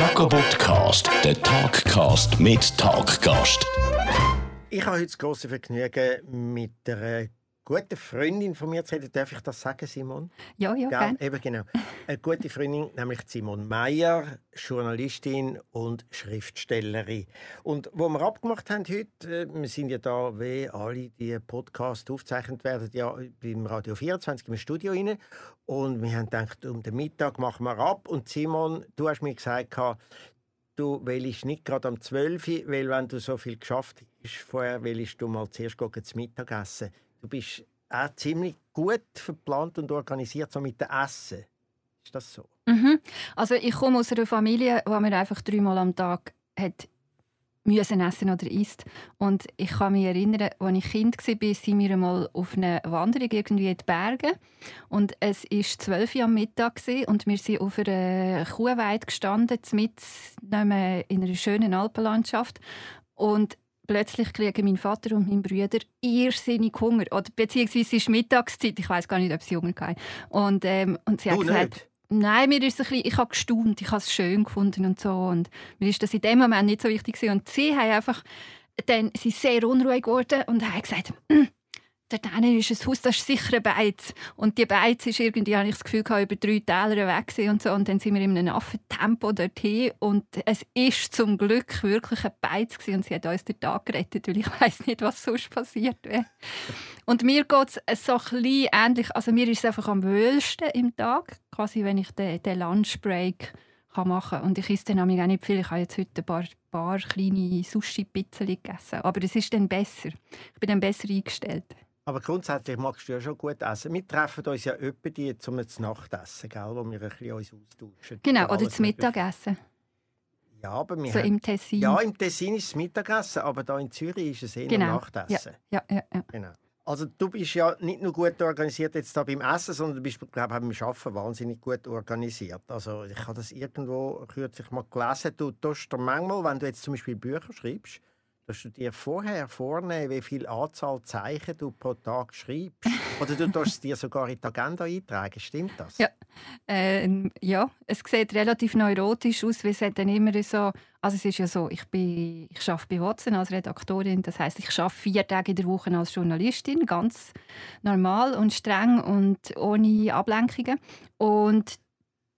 Jacobot Cast, der Talkcast mit Talkgast. Ich habe heute das große Vergnügen, mit einer guten Freundin von mir zu reden. Darf ich das sagen, Simon? Ja, ja, gerne. Eben genau. Eine gute Freundin, nämlich Simon Meyer, Journalistin und Schriftstellerin. Und wo wir abgemacht haben heute, äh, wir sind ja da, wie alle die Podcasts aufgezeichnet werden, ja beim Radio 24 im Studio rein. Und wir haben gedacht, um den Mittag machen wir ab. Und Simon, du hast mir gesagt, du willst nicht gerade am 12 Uhr, weil wenn du so viel geschafft hast, vorher willst du mal zuerst gehen, zum Mittagessen. Du bist auch ziemlich gut verplant und organisiert so mit dem Essen. Ist das so? Mhm. Also ich komme aus einer Familie, wo man einfach dreimal am Tag hat müssen essen oder isst. Und ich kann mich erinnern, als ich Kind war, sind wir einmal auf einer Wanderung irgendwie in die Berge. Und es war 12 Uhr am Mittag und wir sind auf einer Kuhweide gestanden, mit in einer schönen Alpenlandschaft. Und plötzlich kriegen mein Vater und mein Bruder irrsinnig Hunger. Oder beziehungsweise es ist Mittagszeit, ich weiß gar nicht, ob sie Hunger hatten. Und, ähm, und sie Du hat gesagt, nicht? Nein, mir ist ein bisschen, ich habe gestaunt, ich habe es schön gefunden und so. Und mir ist das in dem Moment nicht so wichtig gewesen. Und sie haben einfach, dann sind sehr unruhig geworden und haben gesagt, «Mm, dort ist ein Haus, das ist sicher ein Beiz. Und die Beiz ist irgendwie, habe ich das Gefühl, über drei Täler weg und so. Und dann sind wir in einem Affentempo dorthin und es ist zum Glück wirklich ein Beiz gewesen. und sie hat uns den Tag gerettet, weil ich weiß nicht, was sonst passiert wäre. Und mir geht es so ein ähnlich. Also mir ist es einfach am wohlsten im Tag, quasi wenn ich den, den Lunchbreak kann machen. Und ich esse dann auch nicht viel. Ich habe jetzt heute ein paar, paar kleine Sushi-Pizzen gegessen. Aber es ist dann besser. Ich bin dann besser eingestellt. Aber grundsätzlich magst du ja schon gut essen. Wir treffen uns ja öppe die zum Nachtessen, gell, wo wir ein bisschen uns austauschen. Genau, oder zum. Mittagessen. Ja, aber wir So haben, im Tessin. ja, im Tessin ist es Mittagessen, aber da in Zürich ist es eher Genau. Nachtessen. ja, ja, ja. Genau. Also du bist ja nicht nur gut organisiert jetzt da beim Essen, sondern du bist, glaube ich, beim Arbeiten wahnsinnig gut organisiert. Also ich habe das irgendwo kürzlich mal gelesen. Du tust manchmal, wenn du jetzt zum Beispiel Bücher schreibst, dass du dir vorher vornehmen, wie viel Anzahl Zeichen du pro Tag schreibst. Oder du tust es dir sogar in die Agenda eintragen. Stimmt das? Ja. Ähm, ja, es sieht relativ neurotisch aus, weil es hat dann immer so, also es ist ja so, ich bin, ich arbeite bei Watson als Redaktorin, das heißt, ich arbeite vier Tage in der Woche als Journalistin, ganz normal und streng und ohne Ablenkungen und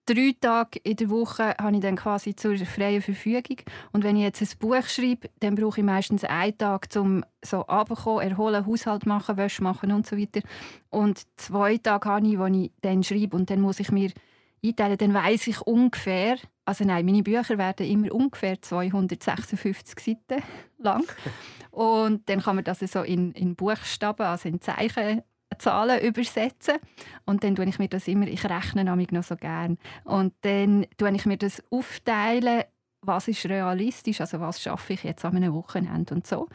drei Tage in der Woche habe ich dann quasi zur freien Verfügung. Und wenn ich jetzt ein Buch schreibe, dann brauche ich meistens einen Tag zum so runterkommen, erholen, Haushalt machen, Wäsche machen und so weiter. Und zwei Tage habe ich, wo ich dann schreibe und dann muss ich mir einteilen, dann weiß ich ungefähr, also nein, meine Bücher werden immer ungefähr 256 Seiten lang. Und dann kann man das so in, in Buchstaben, also in Zeichen Zahlen übersetzen und dann tue ich mir das immer, ich rechne nämlich noch so gern und dann tue ich mir das aufteilen, was ist realistisch, also was schaffe ich jetzt an einem Wochenende und so,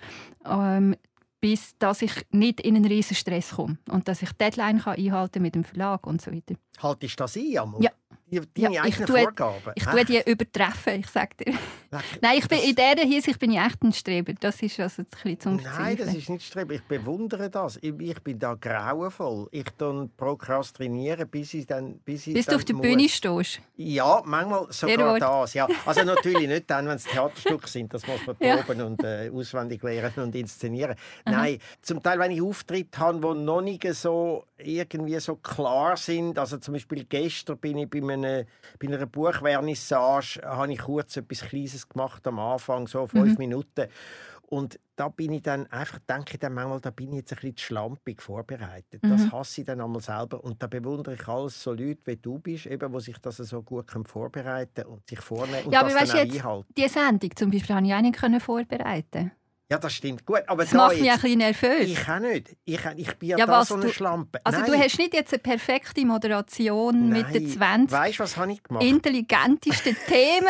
ähm, bis dass ich nicht in einen riesen Stress komme und dass ich Deadline kann einhalten mit dem Verlag und so weiter. Haltest du das ein, Amel? Ja. Die, deine Ja, ich eigenen tue- Vorgaben? Ich tue die übertreffen, ich sage dir. Nein, ich bin, Das- in dieser Hinsicht bin ich echt ein Streber. Das ist also ein bisschen zum Nein, das Verzweifeln. ist nicht streben. Ich bewundere das. Ich, ich bin da grauenvoll. Ich dann prokrastiniere, bis ich dann, bis ich Bis du dann auf der muss. Bühne stehst. Ja, manchmal sogar das. Ja. Also natürlich nicht dann, wenn es Theaterstücke sind. Das muss man Ja. proben und äh, auswendig lernen und inszenieren. Nein, zum Teil, wenn ich Auftritte habe, die noch nicht so irgendwie so klar sind. Also zum Beispiel gestern bin ich bei, einem, bei einer Buchvernissage, habe ich kurz etwas Kleines gemacht am Anfang, so fünf Mhm. Minuten. Und da bin ich dann einfach, denke ich dann manchmal, da bin ich jetzt ein bisschen schlampig vorbereitet. Das Mhm. hasse ich dann einmal selber. Und da bewundere ich alles so Leute, wie du bist, eben, die sich das so gut können vorbereiten und sich vornehmen und Ja, das aber dann weißt auch du jetzt, einhalten. diese Sendung zum Beispiel habe ich auch nicht können vorbereiten. Ja, das stimmt. Gut, aber Das da macht mich ein jetzt, bisschen nervös. ich auch nicht. Ich, ich bin ja, Ja, da so eine du- Schlampe. also Nein. du hast nicht jetzt eine perfekte Moderation mit den 20 Weißt was habe ich gemacht? intelligentesten Themen,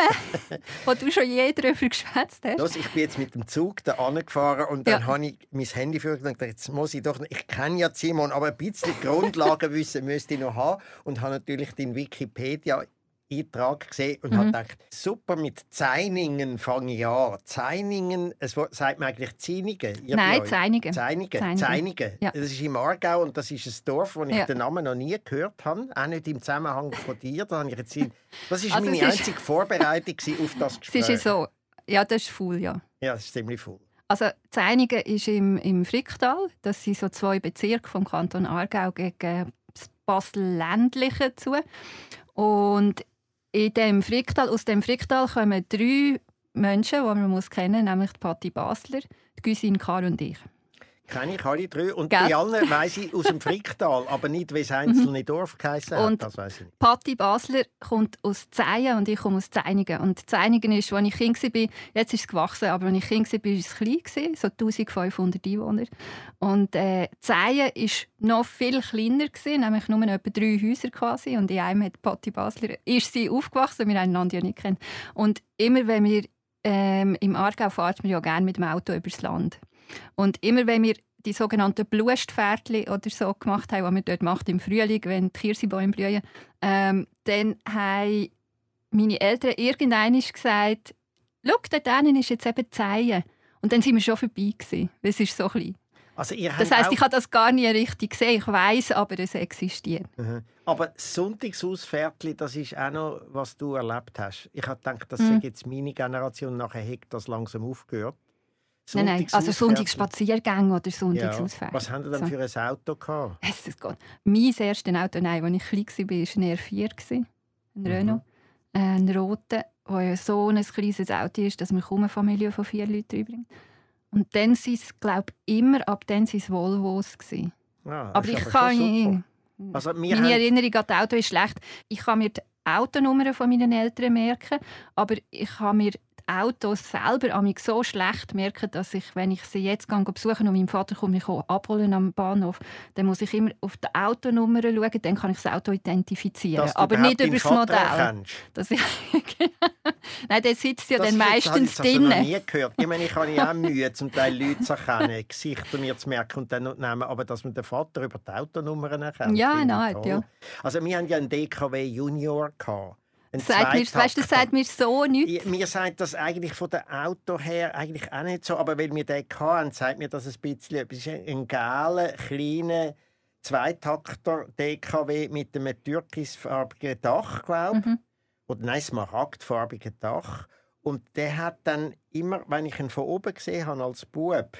die du schon je darüber geschwätzt hast. Los, ich bin jetzt mit dem Zug da angefahren und dann Ja. habe ich mein Handy für und gedacht, jetzt muss ich doch, ich kenne ja Simon, aber ein bisschen Grundlagenwissen müsste ich noch haben und habe natürlich den Wikipedia Eintrag gesehen und mhm. habe gedacht, super, mit Zeiningen fange ich an. Zeiningen, es sagt man eigentlich Zeiningen? Nein, Zeiningen. Zeiningen. Zeiningen. Ja. Das ist im Aargau und das ist ein Dorf, wo ich ja. den Namen noch nie gehört habe. Auch nicht im Zusammenhang von dir. Da habe ich jetzt das ist also meine einzige ist... Vorbereitung auf das Gespräch. Es ist so, ja, das ist voll, ja. Ja, das ist ziemlich voll. Also Zeinigen ist im, im Fricktal. Das sind so zwei Bezirke vom Kanton Aargau gegen das Basel-Ländliche zu. Und in dem Fricktal, aus dem Fricktal kommen drei Menschen, die man muss kennen muss, nämlich Patti Basler, die Güsin Kar und ich. Kenne ich alle drei. Und Gell? bei allen weiss ich aus dem Fricktal, aber nicht, wie das einzelne Dorf geheißen hat. Und das weiss ich nicht. Patti Basler kommt aus Zeien und ich komme aus Zeinigen. Und Zeinigen ist, als ich Kind war, jetzt ist es gewachsen, aber als ich Kind war, war es klein, so 1500 Einwohner. Und äh, Zeien war noch viel kleiner, gewesen, nämlich nur etwa drei Häuser quasi. Und in einem hat Patti Basler, ist sie aufgewachsen, wir haben einander ja nicht kennen. Und immer wenn wir ähm, im Aargau fahren wir ja gerne mit dem Auto übers Land. Und immer wenn wir die sogenannten Blustpferdchen oder so gemacht haben, was man dort macht im Frühling, wenn die Kirsebäume blühen, ähm, dann haben meine Eltern irgendwann gesagt, «Schau, dort ist jetzt eben Zeien.» Und dann sind wir schon vorbei, gewesen, weil es ist so klein. Also das heisst, ich habe das gar nie richtig gesehen. Ich weiß, aber es existiert. Mhm. Aber Sonntagsausfährtli, das ist auch noch, was du erlebt hast. Ich habe gedacht, das mhm. jetzt meine Generation. Nachher hat das langsam aufgehört. Nein, nein, also Sonntagsspaziergänge oder Sonntagsausfährten. Ja. Was haben Sie denn für ein Auto gehabt? Es ist Gott. Mein erstes Auto, nein, als ich klein war, war ein R4, ein mhm. Renault. Mhm. Ein roter, der so ein kleines Auto ist, dass man kaum eine Familie von vier Leuten reinbringt. Und dann waren es, glaube ich, immer, ab dann es Volvos. Ah, aber ich kann... Also, meine Erinnerung an das Auto ist schlecht. Ich kann mir die Autonummern von meinen Eltern merken, aber ich kann mir Autos selber an mich so schlecht merken, dass ich, wenn ich sie jetzt gehe, besuchen und mein Vater kommt mich abholen am Bahnhof, dann muss ich immer auf die Autonummer schauen, dann kann ich das Auto identifizieren. Aber nicht über das Modell. Das Nein, der sitzt ja das dann meistens drin. Das habe ich nie gehört. Ich meine, ich habe ja auch Mühe, zum Teil Leute zu erkennen, Gesichter mir zu merken und dann nehmen, aber dass man den Vater über die Autonummern erkennt. Ja, nein, ja. Also wir hatten ja einen DKW Junior gehabt. Sagt mir, weißt, das sagt mir so nichts. Mir sagt das eigentlich von dem Auto her eigentlich auch nicht so, aber weil wir den hatten, sagt mir das ein bisschen Es ist ein geiler, kleiner Zweitakter DKW mit einem türkisfarbigen Dach, glaube ich. Mhm. Oder nein, smaragdfarbigen Dach. Und der hat dann immer, wenn ich ihn von oben gesehen habe als Bub,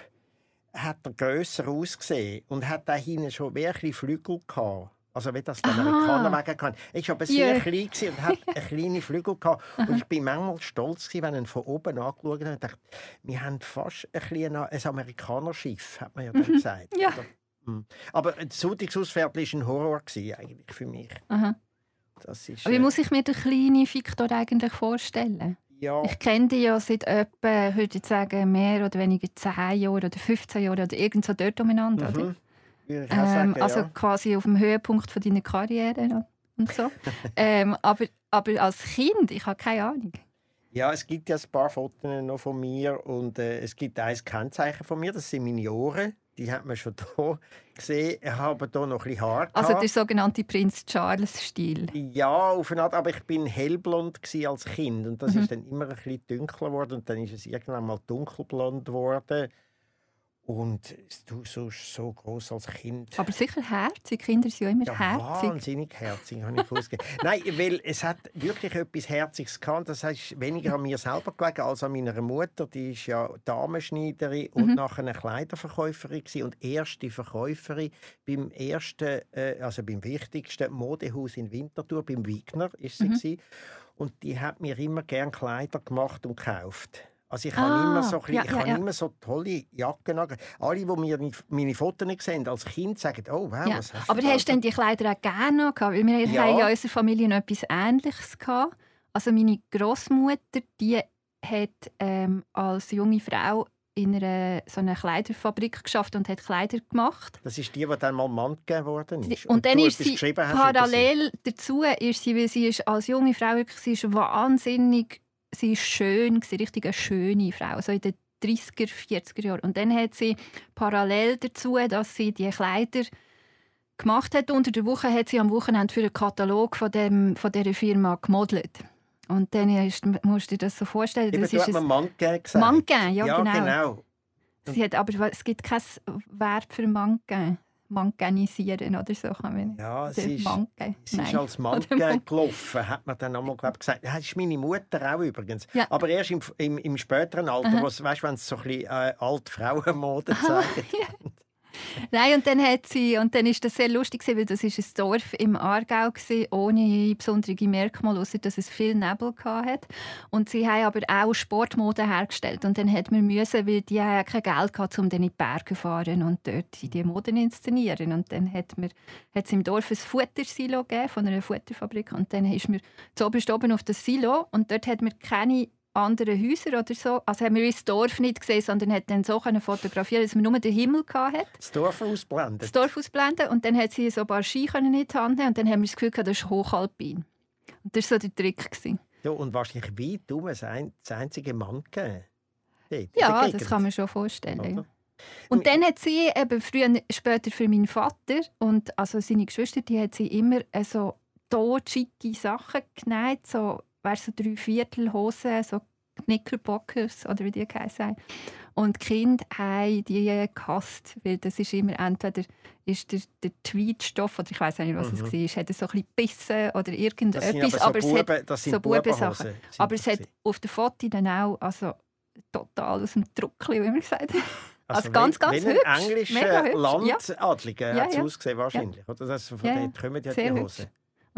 hat er grösser ausgesehen und hat da hinten schon wirklich Flügel gehabt. Also wie das die Amerikaner wegen kann. Ich war aber sehr yeah. klein und hatte eine kleine Flügel. Gehabt. Und ich war manchmal stolz, wenn ich von oben angeschaut habe und dachte, wir haben fast ein, kleines, ein Amerikanerschiff, hat man ja dann mhm. gesagt. Ja. Hm. Aber das Sonntagsauspferdchen war ein Horror eigentlich für mich. Aha. Das ist, Aber wie äh, muss ich mir den kleinen Victor eigentlich vorstellen? Ja. Ich kenne die ja seit etwa, würde ich sagen, mehr oder weniger 10 Jahren oder 15 Jahren oder irgend so dort umeinander. Mhm. Ähm, sagen, also ja. quasi auf dem Höhepunkt von deiner Karriere und so. ähm, aber, aber als Kind, ich habe keine Ahnung. Ja, es gibt ja ein paar Fotos noch von mir und äh, es gibt ein Kennzeichen von mir, das sind meine Ohren. Die hat man schon hier gesehen. Ich habe hier noch ein bisschen Haar. Also der sogenannte Prinz Charles-Stil. Ja, auf eine Art, aber ich bin hellblond als Kind und das mhm. ist dann immer ein bisschen dunkler geworden und dann ist es irgendwann mal dunkelblond geworden. Und du so, so groß als Kind. Aber sicher herzig. Kinder sind ja immer ja, herzig. Wahnsinnig herzig, habe ich gewusst. Nein, weil es hat wirklich etwas Herziges gehabt. Das heißt weniger an mir selber gelegen als an meiner Mutter. Die ist ja Damenschneiderin und mhm. nachher eine Kleiderverkäuferin gewesen. und erste Verkäuferin beim ersten, äh, also beim wichtigsten Modehaus in Winterthur, beim Wigner ist sie mhm. Und die hat mir immer gern Kleider gemacht und gekauft. Also ich ah, habe immer so, ja, ich ja, ja. immer so tolle Jacken an. Alle, die mir meine Fotos nicht sehen, als Kind sagen, oh wow, was hast du Aber hast du denn die Kleider auch gerne noch gehabt? Weil wir ja. haben ja in unserer Familie etwas Ähnliches gehabt. Also meine Großmutter, die hat ähm, als junge Frau in einer, so einer Kleiderfabrik geschafft und hat Kleider gemacht. Das ist die, die dann mal Mann gegeben worden ist. Und, und dann ist sie parallel dazu, ist sie, weil sie ist als junge Frau wirklich, sie ist wahnsinnig sie ist schön, sie richtig eine schöne Frau, so in den 30er, 40er Jahren. Und dann hat sie parallel dazu, dass sie die Kleider gemacht hat unter der Woche, hat sie am Wochenende für einen Katalog von, dem, von dieser Firma gemodelt. Und dann ist, musst du dir das so vorstellen. Eben, das du ist hast Mannequin gesagt. Mannequin, ja, ja genau. genau. Sie hat, aber es gibt kein Verb für Mannequin. Mannequinisieren oder so kann man Ja, sie ist, Mannequin. sie ist als Mann- gelaufen, hat man dann einmal glaub, gesagt. Das ist meine Mutter auch übrigens. Ja. Aber erst im, im, im späteren Alter, Aha. was, weißt, wenn es so ein bisschen äh, alte Frauenmode Aha, zeigt. Nein, und dann hat sie, und dann ist das sehr lustig weil das ist ein Dorf im Aargau gewesen, ohne besondere Merkmale, außer dass es viel Nebel hat. Und sie haben aber auch Sportmode hergestellt. Und dann hat man müssen, weil die haben kein Geld gehabt, um dann in die Berge zu fahren und dort die Moden zu inszenieren. Und dann hat man, hat es im Dorf ein Futtersilo gegeben, von einer Futterfabrik. Und dann ist man zuoberst oben auf das Silo und dort hat man keine anderen Häuser oder so. Also haben wir das Dorf nicht gesehen, sondern hat dann so können fotografieren, dass man nur den Himmel hatte Das Dorf ausblendet. das Dorf ausblenden und dann hat sie so ein paar Ski können in die Hand und dann haben wir das Gefühl gehabt, das ist hochalpin. Und das war so der Trick. Gewesen. Ja, und wahrscheinlich weit um das ein- das einzige in der Ja, Gegend. das kann man schon vorstellen. Oder? Und dann hat sie eben früher, später für meinen Vater und also seine Geschwister, die hat sie immer äh, so totschicke Sachen genäht, so, weißt, so drei Viertelhosen, so Knickerbockers oder wie die haben. Und die Kinder haben die gehasst, weil das ist immer entweder ist der, der Tweetstoff oder ich weiß nicht, was es Mhm. war, hat es so ein bisschen gebissen oder Das irgendetwas, aber so aber, es hat Buben, das sind so Bubensachen. Aber das es hat auf den Fotos dann auch also, total aus dem Druckli, wie man gesagt hat. Also wie- ganz, ganz ein hübsch. englischer Mega hübsch, Landadliger Ja, hat es ja. ausgesehen wahrscheinlich. Oder das, von Ja, dort kommen ja die. Hosen.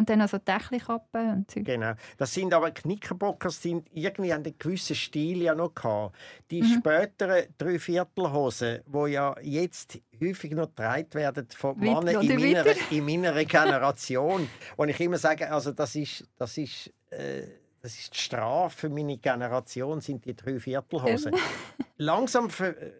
Und dann also Dächelkappen und Zeug. Genau. Das sind aber Knickerbocker sind irgendwie einen gewissen Stil ja noch gehabt. Die Mhm. späteren Dreiviertelhosen, die ja jetzt häufig noch getragen werden von Männern in meiner, in meiner Generation, wo ich immer sage, also das ist das ist äh, das ist die Strafe für meine Generation sind die Dreiviertelhosen. Langsam ver, äh,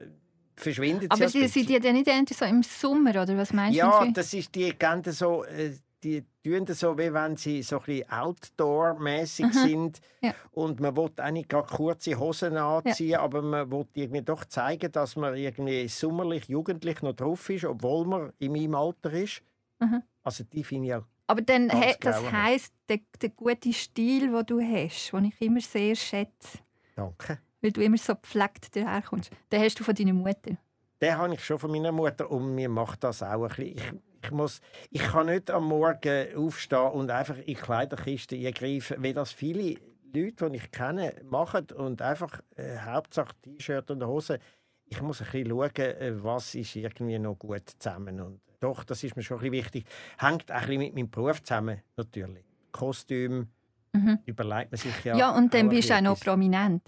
verschwindet sie Aber die, sind die dann nicht endlich so im Sommer, oder was meinst Ja, du? das ist die gehen so, äh, die tun das so, wie wenn sie so ein bisschen outdoor-mäßig sind Ja. und man will eigentlich gerade kurze Hosen anziehen, aber man will irgendwie doch zeigen, dass man irgendwie sommerlich, jugendlich noch drauf ist, obwohl man in meinem Alter ist. Mhm. Also die finde ich auch Aber dann, he, das heisst, der, der gute Stil, den du hast, den ich immer sehr schätze, danke. weil du immer so gepflegt daherkommst, den hast du von deiner Mutter. Den habe ich schon von meiner Mutter und mir macht das auch ein bisschen. Ich, muss, ich kann nicht am Morgen aufstehen und einfach in die Kleiderkiste greifen, wie das viele Leute, die ich kenne, machen und einfach äh, Hauptsache T-Shirt und Hose. Ich muss ein bisschen schauen, äh, was ist irgendwie noch gut zusammen. Und doch, das ist mir schon ein bisschen wichtig. Hängt auch ein bisschen mit meinem Beruf zusammen, natürlich. Kostüm Mhm. überlegt man sich Ja, ja. und dann bist du auch noch prominent.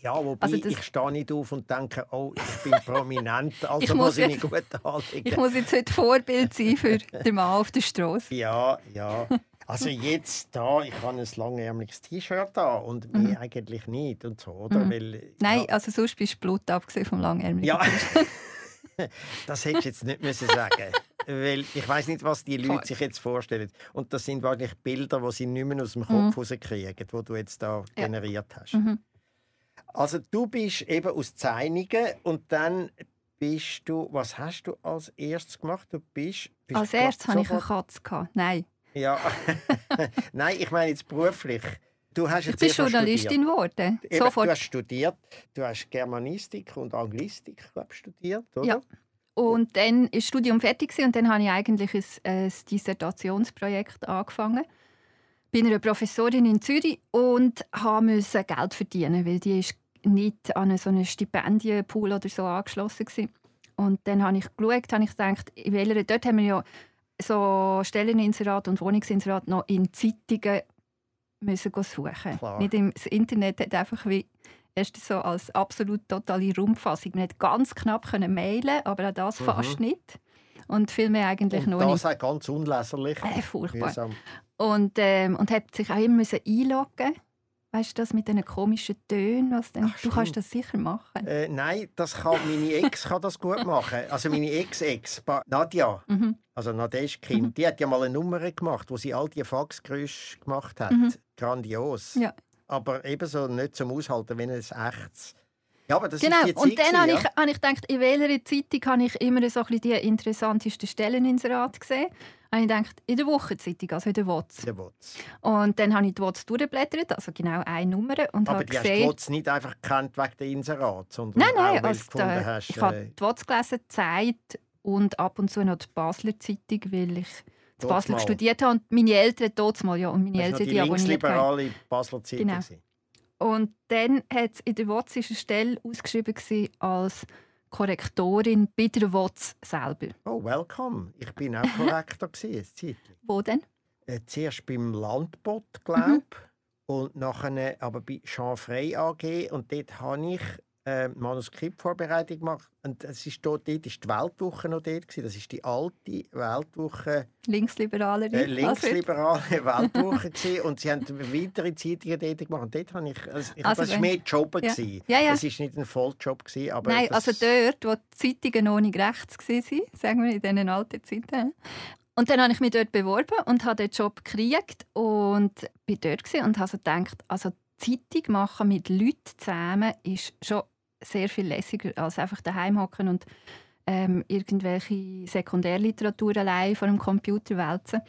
Ja, wobei Also das- ich stehe nicht auf und denke, oh, ich bin prominent, also Ich muss muss ich mich gut anlegen. Ich muss jetzt heute Vorbild sein für den Mann auf der Straße. Ja, ja. Also jetzt da, ich habe ein langärmliches T-Shirt da und mehr eigentlich nicht und so, oder? Mhm. Weil, Nein, ja, also sonst bist du Blut abgesehen vom Langärmeligen. ja. das hättest du jetzt nicht müssen sagen Weil ich weiß nicht, was die Leute sich jetzt vorstellen. Und das sind wahrscheinlich Bilder, die sie nicht mehr aus dem Kopf rauskriegen, die du jetzt da generiert hast. Mhm. Also du bist eben aus Zeinigen und dann bist du, was hast du als erstes gemacht? Du bist, bist Als erstes hatte ich eine Katze. gehabt. Nein, Ja, nein, ich meine jetzt beruflich. Du hast ich jetzt bin erst mal Journalistin geworden. Sofort. Du hast studiert, du hast Germanistik und Anglistik glaub, ich, studiert, oder? Ja. Und dann war das Studium fertig und dann habe ich eigentlich ein, ein Dissertationsprojekt angefangen. Bin eine Professorin in Zürich und musste Geld verdienen, weil die ist nicht an so einen Stipendienpool oder so angeschlossen war. Und dann habe ich geschaut, habe ich gedacht, in welcher, dort haben wir ja so Stelleninserat und Wohnungsinserat noch in Zeitungen müssen suchen. Klar. Nicht im, das Internet hat einfach wie erst so als absolut totale Raumfassung. Man hat ganz knapp können mailen, aber auch das Mhm. fast nicht. Und viel mehr eigentlich Und noch das auch ganz unleserlich. Äh, furchtbar. Mühsam. Und, ähm, und hat sich auch immer müssen einloggen Weißt du, das mit diesen komischen Tönen? Was denn? Ach, du kannst das sicher machen. Äh, nein, das kann, meine Ex kann das gut machen. Also meine Ex-Ex, Nadja, Mhm. also Nadeschkin, Mhm. die hat ja mal eine Nummer gemacht, wo sie all die Faxgeräusche gemacht hat. Mhm. Grandios. Ja. Aber ebenso nicht zum Aushalten, wenn es echtes. Ja, aber das genau. ist die Zeit. Und dann habe ich, habe ich gedacht, in welcher Zeitung habe ich immer so ein bisschen die interessantesten Stellen ins Rat gesehen. Habe ich gedacht, in der Wochenzeitung, also in der WOTS. Der Wotz. Und dann habe ich die WOTS durchgeblättert, also genau eine Nummer. Und Aber habe die hast du gesehen, Wotz nicht einfach gekannt wegen der Inserat, sondern Nein, nein, auch, weil du also gefunden da, hast, ich habe äh, die WOTS gelesen, die Zeit und ab und zu noch die Basler Zeitung, weil ich in Basel mal. studiert habe und meine Eltern dort mal, ja, und meine Eltern die die linksliberale Basler Zeitung. Genau. Und dann hat in der WOTS eine Stelle ausgeschrieben als Korrektorin bei der WOTS selber. Oh, welcome. Ich bin auch Korrektor gewesen. Wo denn? Äh, zuerst beim Landbot, Mhm. glaube und nachher aber bei Jean Frey AG. Und dort habe ich äh, Manuskriptvorbereitung gemacht. Und es ist dort, dort ist die Weltwoche noch dort. Gewesen. Das ist die alte Weltwoche, Linksliberalerin. äh, Alfred. linksliberale Weltwoche. gewesen. Und sie haben weitere Zeitungen dort gemacht. Und dort habe ich, also ich Also das war mehr Job. Ja. gewesen. Ja, ja. Das war nicht ein Volljob. Gewesen, aber Nein, also dort, wo die Zeitungen noch nicht rechts waren, sagen wir in diesen alten Zeiten. Und dann habe ich mich dort beworben und habe den Job gekriegt und bin dort und habe so gedacht, also Zeitung machen mit Leuten zusammen ist schon sehr viel lässiger als einfach daheim hocken und ähm, irgendwelche Sekundärliteratur allein vor dem Computer wälzen.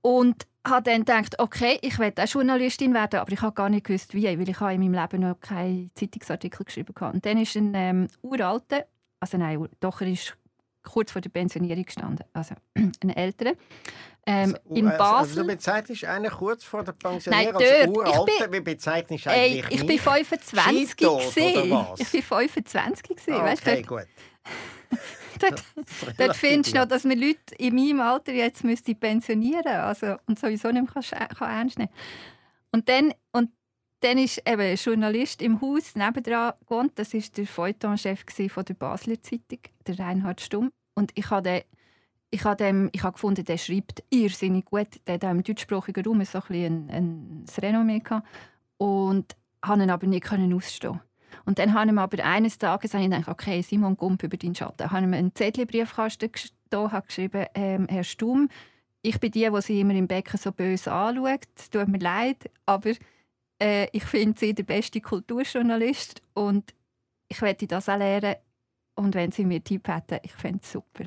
Und habe dann gedacht, okay, ich werde auch Journalistin werden, aber ich habe gar nicht gewusst, wie, weil ich habe in meinem Leben noch keinen Zeitungsartikel geschrieben habe. Und dann ist ein ähm, uralter, also nein, doch, er ist kurz vor der Pensionierung gestanden, also ein älterer, ähm, Also, in also, Also Basel. du bezeichnest einen kurz vor der Pensionierung Nein, als dort. Uralte. Ich bin- Wie bezeichnest du Ey, eigentlich ich bin mich? 25 Skitod, oder gewesen. was? Ich bin 25 gewesen, Ah, weißt okay, dort, gut. dort, dort findest du noch, dass man Leute in meinem Alter jetzt müsste pensionieren also und sowieso nicht mehr kann, kann ernst nehmen Und dann, und dann ist eben ein Journalist im Haus nebendran gewohnt. Das war der Feuilleton-Chef der Basler Zeitung, der Reinhard Stumm. Und ich habe den, ich habe dem, ich habe gefunden, der schreibt irrsinnig gut. Der hat im deutschsprachigen Raum so ein, ein, ein Renommee gehabt. Und habe ihn aber nicht ausstehen. Und dann habe ich aber eines Tages habe ich gedacht, okay, Simon Gump über deinen Schatten. Habe ich mir einen Zettel in den Briefkasten gestoßen, habe geschrieben, ähm, Herr Stumm, ich bin die, die Sie immer im Becken so böse anschaut. Es tut mir leid, aber äh, ich finde Sie der beste Kulturjournalist und ich werde das auch lernen. Und wenn Sie mir Tipp hätten, ich fände es super.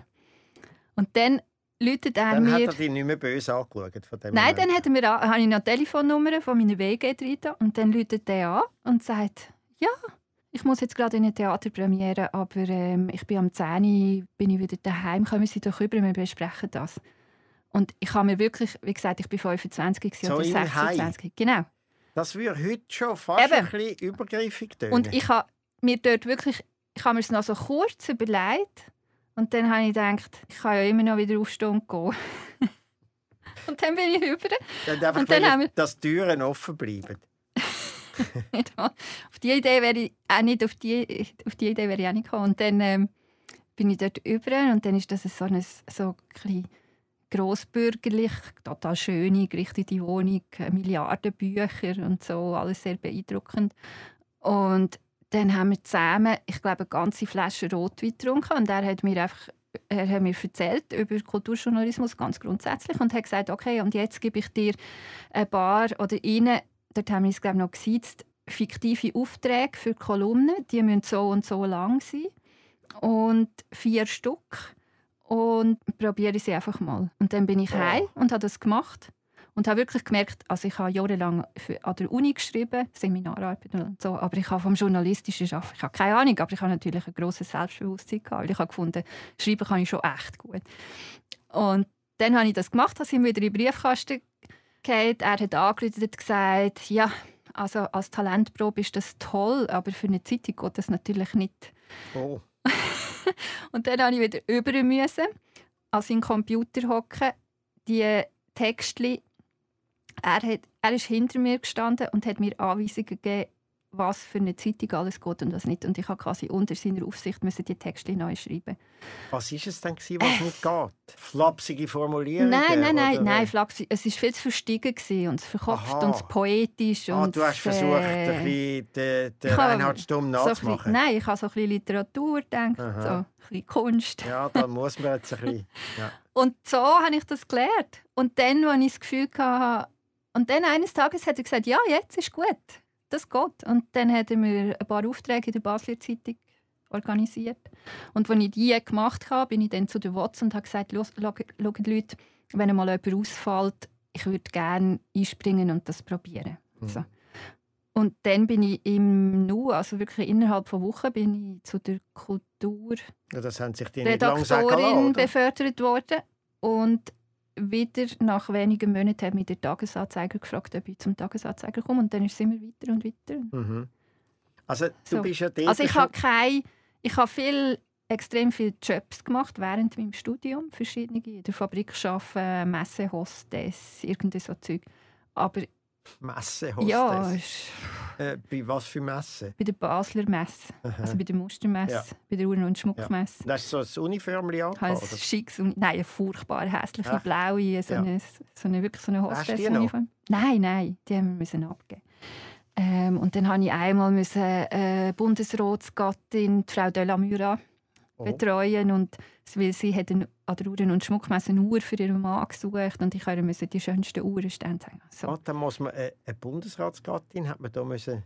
Und dann läutet er Dann hat mir... er dich nicht mehr böse angeschaut. Von dem Nein, Moment. dann hat er mir, habe ich noch Telefonnummer von meiner WG drin und dann läutet er an und sagt, ja, ich muss jetzt gerade in eine Theaterpremiere, aber ähm, ich bin am 10 Uhr, bin ich wieder daheim, kommen Sie doch rüber, wir besprechen das. Und ich habe mir wirklich, wie gesagt, ich bin 25 gewesen So oder im 26. Genau. Das würde heute schon fast Eben. ein bisschen übergriffig tönen. Und ich habe mir dort wirklich, ich habe mir es noch so kurz überlegt und dann habe ich gedacht, ich kann ja immer noch wieder aufstehen und gehen. und dann bin ich rüber. Dann und dann haben wir- dass die Türen offen bleiben. Auf die Idee wäre ich auch nicht auf die, auf die Idee wäre ich auch nicht gekommen. Und dann ähm, bin ich dort über und dann ist das so ein so ein grossbürgerlich, total schön eingerichtete Wohnung, äh, Milliarden Bücher und so, alles sehr beeindruckend. Und dann haben wir zusammen, ich glaube, eine ganze Flasche Rotwein getrunken und er hat mir einfach er hat mir erzählt über Kulturjournalismus ganz grundsätzlich und hat gesagt, okay, und jetzt gebe ich dir ein paar oder Ihnen, dort haben wir es glaube ich, noch gesiezt, fiktive Aufträge für Kolumnen, die müssen so und so lang sein und vier Stück und probiere sie einfach mal. Und dann bin ich Oh. heim und habe das gemacht und habe wirklich gemerkt, also ich habe jahrelang für, an der Uni geschrieben, Seminararbeit und so, aber ich habe vom journalistischen Arbeiten, ich habe keine Ahnung, aber ich habe natürlich ein grosses Selbstbewusstsein gehabt, weil ich habe gefunden, schreiben kann ich schon echt gut. Und dann habe ich das gemacht, habe ihm wieder in den Briefkasten gegeben. Er hat angerufen und gesagt, ja, also als Talentprobe ist das toll, aber für eine Zeitung geht das natürlich nicht. Oh. Und dann musste ich wieder über müssen, an seinen Computer hocken, die Textli. Er, hat, er ist hinter mir gestanden und hat mir Anweisungen gegeben, was für eine Zeitung alles geht und was nicht. Und ich habe quasi unter seiner Aufsicht müssen die Texte neu schreiben. Was war es denn, gewesen, was nicht geht? Flapsige Formulierungen? Nein, nein, nein, oder- nein, Flachs. Es war viel zu verstiegen gewesen und zu verkopft Aha. und zu poetisch. Ah, und du hast versucht, äh, ein bisschen den, den Reinhard Stumm so nachzumachen. bisschen- Nein, ich habe so ein bisschen Literatur gedacht, Aha. so ein bisschen Kunst. Ja, da muss man jetzt ein bisschen... Ja. Und so habe ich das gelernt. Und dann, als ich das Gefühl hatte, und dann eines Tages hat er gesagt, ja, jetzt ist gut. Das geht. Und dann hat er mir ein paar Aufträge in der Basler Zeitung organisiert. Und als ich die gemacht habe, bin ich dann zu der WOTS und habe gesagt, schaut Leute, wenn mal jemand ausfällt, ich würde gerne einspringen und das probieren. Mhm. So. Und dann bin ich im Nu, also wirklich innerhalb von Wochen, bin ich zu der Kultur ja, das haben sich die Redaktorin befördert worden. Und wieder nach wenigen Monaten hat mich der Tagesanzeiger gefragt, ob ich zum Tagesanzeiger komme. Und dann ist es immer weiter und weiter. Mhm. Also du so. bist ja Also ich habe keine, ich habe viel, extrem viele Jobs gemacht während meinem Studium, verschiedene in der Fabrik arbeiten, Messe, Hostess, irgendein so Zeug. Aber Messe, Hostess? Ja. Äh, bei was für Messe? Bei der Basler Messe, Aha. also bei der Mustermesse, ja. bei der Uhren- und Schmuckmesse. Ja. Das ist so ein Uniformli an? Ein schickes Nein, eine furchtbar hässliche Echt? blaue, so, ja. eine, so eine, wirklich so eine Hostess-Uniform. Nein, nein, die haben wir abgeben. Ähm, und dann musste ich einmal müssen, äh, Bundesratsgattin, Frau de la Mura, oh. betreuen und weil sie hat an der Uhren- und Schmuckmesse eine Uhr für ihren Mann gesucht und ich musste die schönsten Uhrenstände zeigen. So. Ah, dann muss man äh, eine Bundesratsgattin hat man da müssen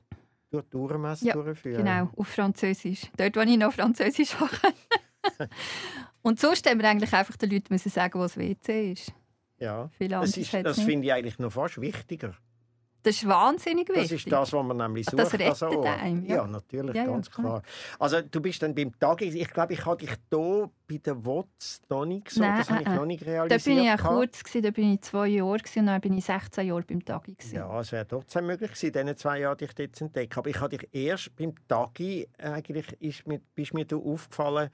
durch die Uhrenmesse ja, durchführen. genau, auf Französisch. Dort, wo ich noch Französisch habe. und sonst haben wir eigentlich einfach den Leuten müssen sagen, wo das WC ist. Ja, das, ist, das finde ich eigentlich noch fast wichtiger. Das ist wahnsinnig wichtig. Das ist das, was man nämlich sucht. Das rettet also, einem, ja. ja. natürlich, ja, ganz ja, klar. Also du bist dann beim Tag, ich glaube, ich habe dich hier bei der WOTS noch nicht gesagt, Nein, das habe ich äh, noch nicht realisiert. Da bin ich auch kurz, gewesen, da bin ich zwei Jahre gewesen, und dann bin ich 16 Jahre beim Tagi. Ja, es wäre trotzdem möglich gewesen, in diesen zwei Jahren dich dort zu entdecken. Aber ich habe dich erst beim Tagi, eigentlich ist mir, bist mir du aufgefallen,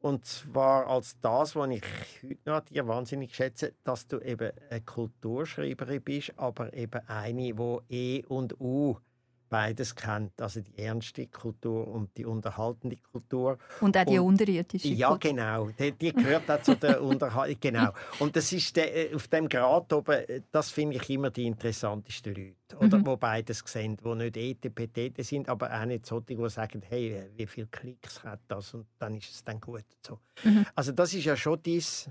und zwar als das, was ich heute noch dir wahnsinnig schätze, dass du eben eine Kulturschreiberin bist, aber eben eine, die E und U beides kennt, also die ernste Kultur und die unterhaltende Kultur. Und auch die und, unterirdische Ja, genau. Die, die gehört auch zu der Unterhaltung. Genau. Und das ist de, auf dem Grad oben, das finde ich immer die interessantesten Leute. Oder mhm. wo beides sehen, die nicht ETPT sind, aber auch nicht solche, die sagen, hey, wie viele Klicks hat das und dann ist es dann gut. So. Mhm. Also das ist ja schon dies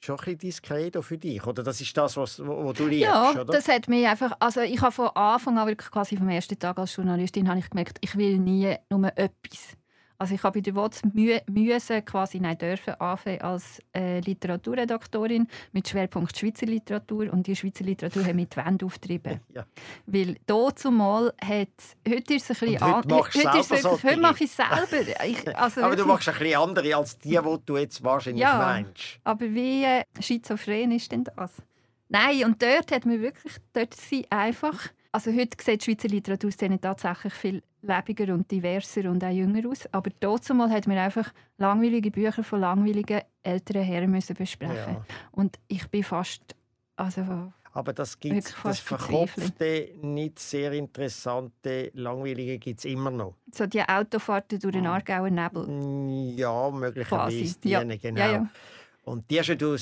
schon ein bisschen Credo für dich, oder? Das ist das, was, was du liebst, ja, oder? das hat mich einfach, also ich habe von Anfang an, wirklich quasi vom ersten Tag als Journalistin, habe ich gemerkt, ich will nie nur etwas. Also ich habe bei der WOTS mü müssen, quasi nein, dürfen anfangen als äh, Literaturredaktorin mit Schwerpunkt Schweizer Literatur und die Schweizer Literatur haben mit Wände auftrieben. Ja. Weil dort zumal hat, heute ist es ein bisschen heute, heute, ist wirklich, heute mache ich es selber. Ich, also aber du machst ein bisschen andere als die, die du jetzt wahrscheinlich ja, meinst. aber wie äh, schizophren ist denn das? Nein, und dort hat man wirklich, dort sind einfach also heute sieht die Schweizer Literaturszene tatsächlich viel lebiger und diverser und auch jünger aus. Aber dazumal hat man einfach langweilige Bücher von langweiligen älteren Herren müssen besprechen. Ja. Und ich bin fast also aber das gibt das verkopfte, nicht sehr interessante, langweilige gibt es immer noch. So die Autofahrten durch den ah. Aargauer Nebel? Ja, möglicherweise. Die, ja. Genau. Ja, ja. Und die hast du äh,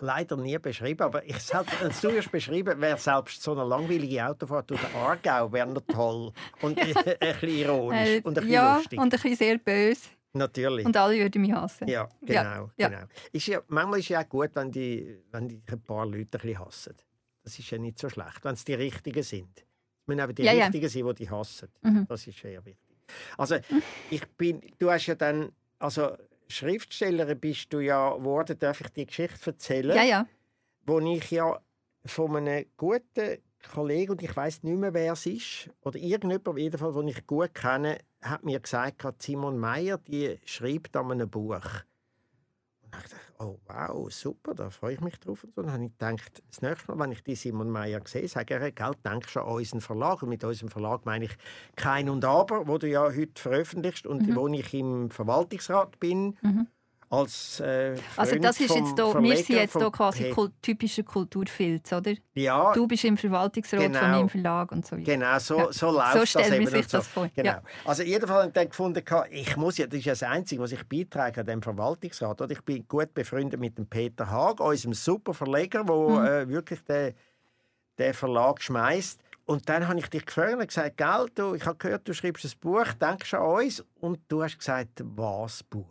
leider nie beschrieben, aber ich selbst, wenn du hast beschrieben, wäre selbst so eine langweilige Autofahrt durch den Aargau wäre noch toll und ein bisschen ironisch äh, und ein bisschen ja, lustig. und ein bisschen sehr böse. Natürlich. Und alle würden mich hassen. Ja, genau. Ja, genau. Ist ja, manchmal ist es ja auch gut, wenn die, wenn die ein paar Leute ein bisschen hassen. Das ist ja nicht so schlecht, wenn es die Richtigen sind. Es müssen eben die ja, Richtigen ja. sein, die dich hassen. Mhm. Das ist sehr wichtig. Also, ich bin, du hast ja dann, also Schriftstellerin bist du ja geworden, darf ich die Geschichte erzählen? Ja, ja. Wo ich ja von einem guten Kollegen, und ich weiß nicht mehr, wer es ist, oder irgendjemand, auf jeden Fall, den ich gut kenne, hat mir gesagt, Simon Meyer, die schreibt an einem Buch. Ich dachte, oh wow, super, da freue ich mich drauf. Und dann habe ich gedacht, das nächste Mal, wenn ich die Simon Meyer sehe, sage ich, gell, denk schon an unseren Verlag. Und mit unserem Verlag meine ich Kein und Aber, wo du ja heute veröffentlichst und mhm. wo ich im Verwaltungsrat bin. Mhm als äh, Also das ist jetzt da, wir sind jetzt hier quasi Pet typischer Kulturfilz, oder? Ja. Du bist im Verwaltungsrat genau, von meinem Verlag und so weiter. Genau, so, ja. so läuft so das eben. sich das vor. Genau. Ja. Also jedenfalls habe ich gefunden, ich muss ja, das ist ja das Einzige, was ich beitrage an dem Verwaltungsrat. Oder? Ich bin gut befreundet mit dem Peter Haag, unserem super Verleger, der mhm. äh, wirklich den, den Verlag schmeißt. Und dann habe ich dich gefragt und gesagt, Gell, du, ich habe gehört, du schreibst ein Buch, denkst an uns? Und du hast gesagt, was Buch?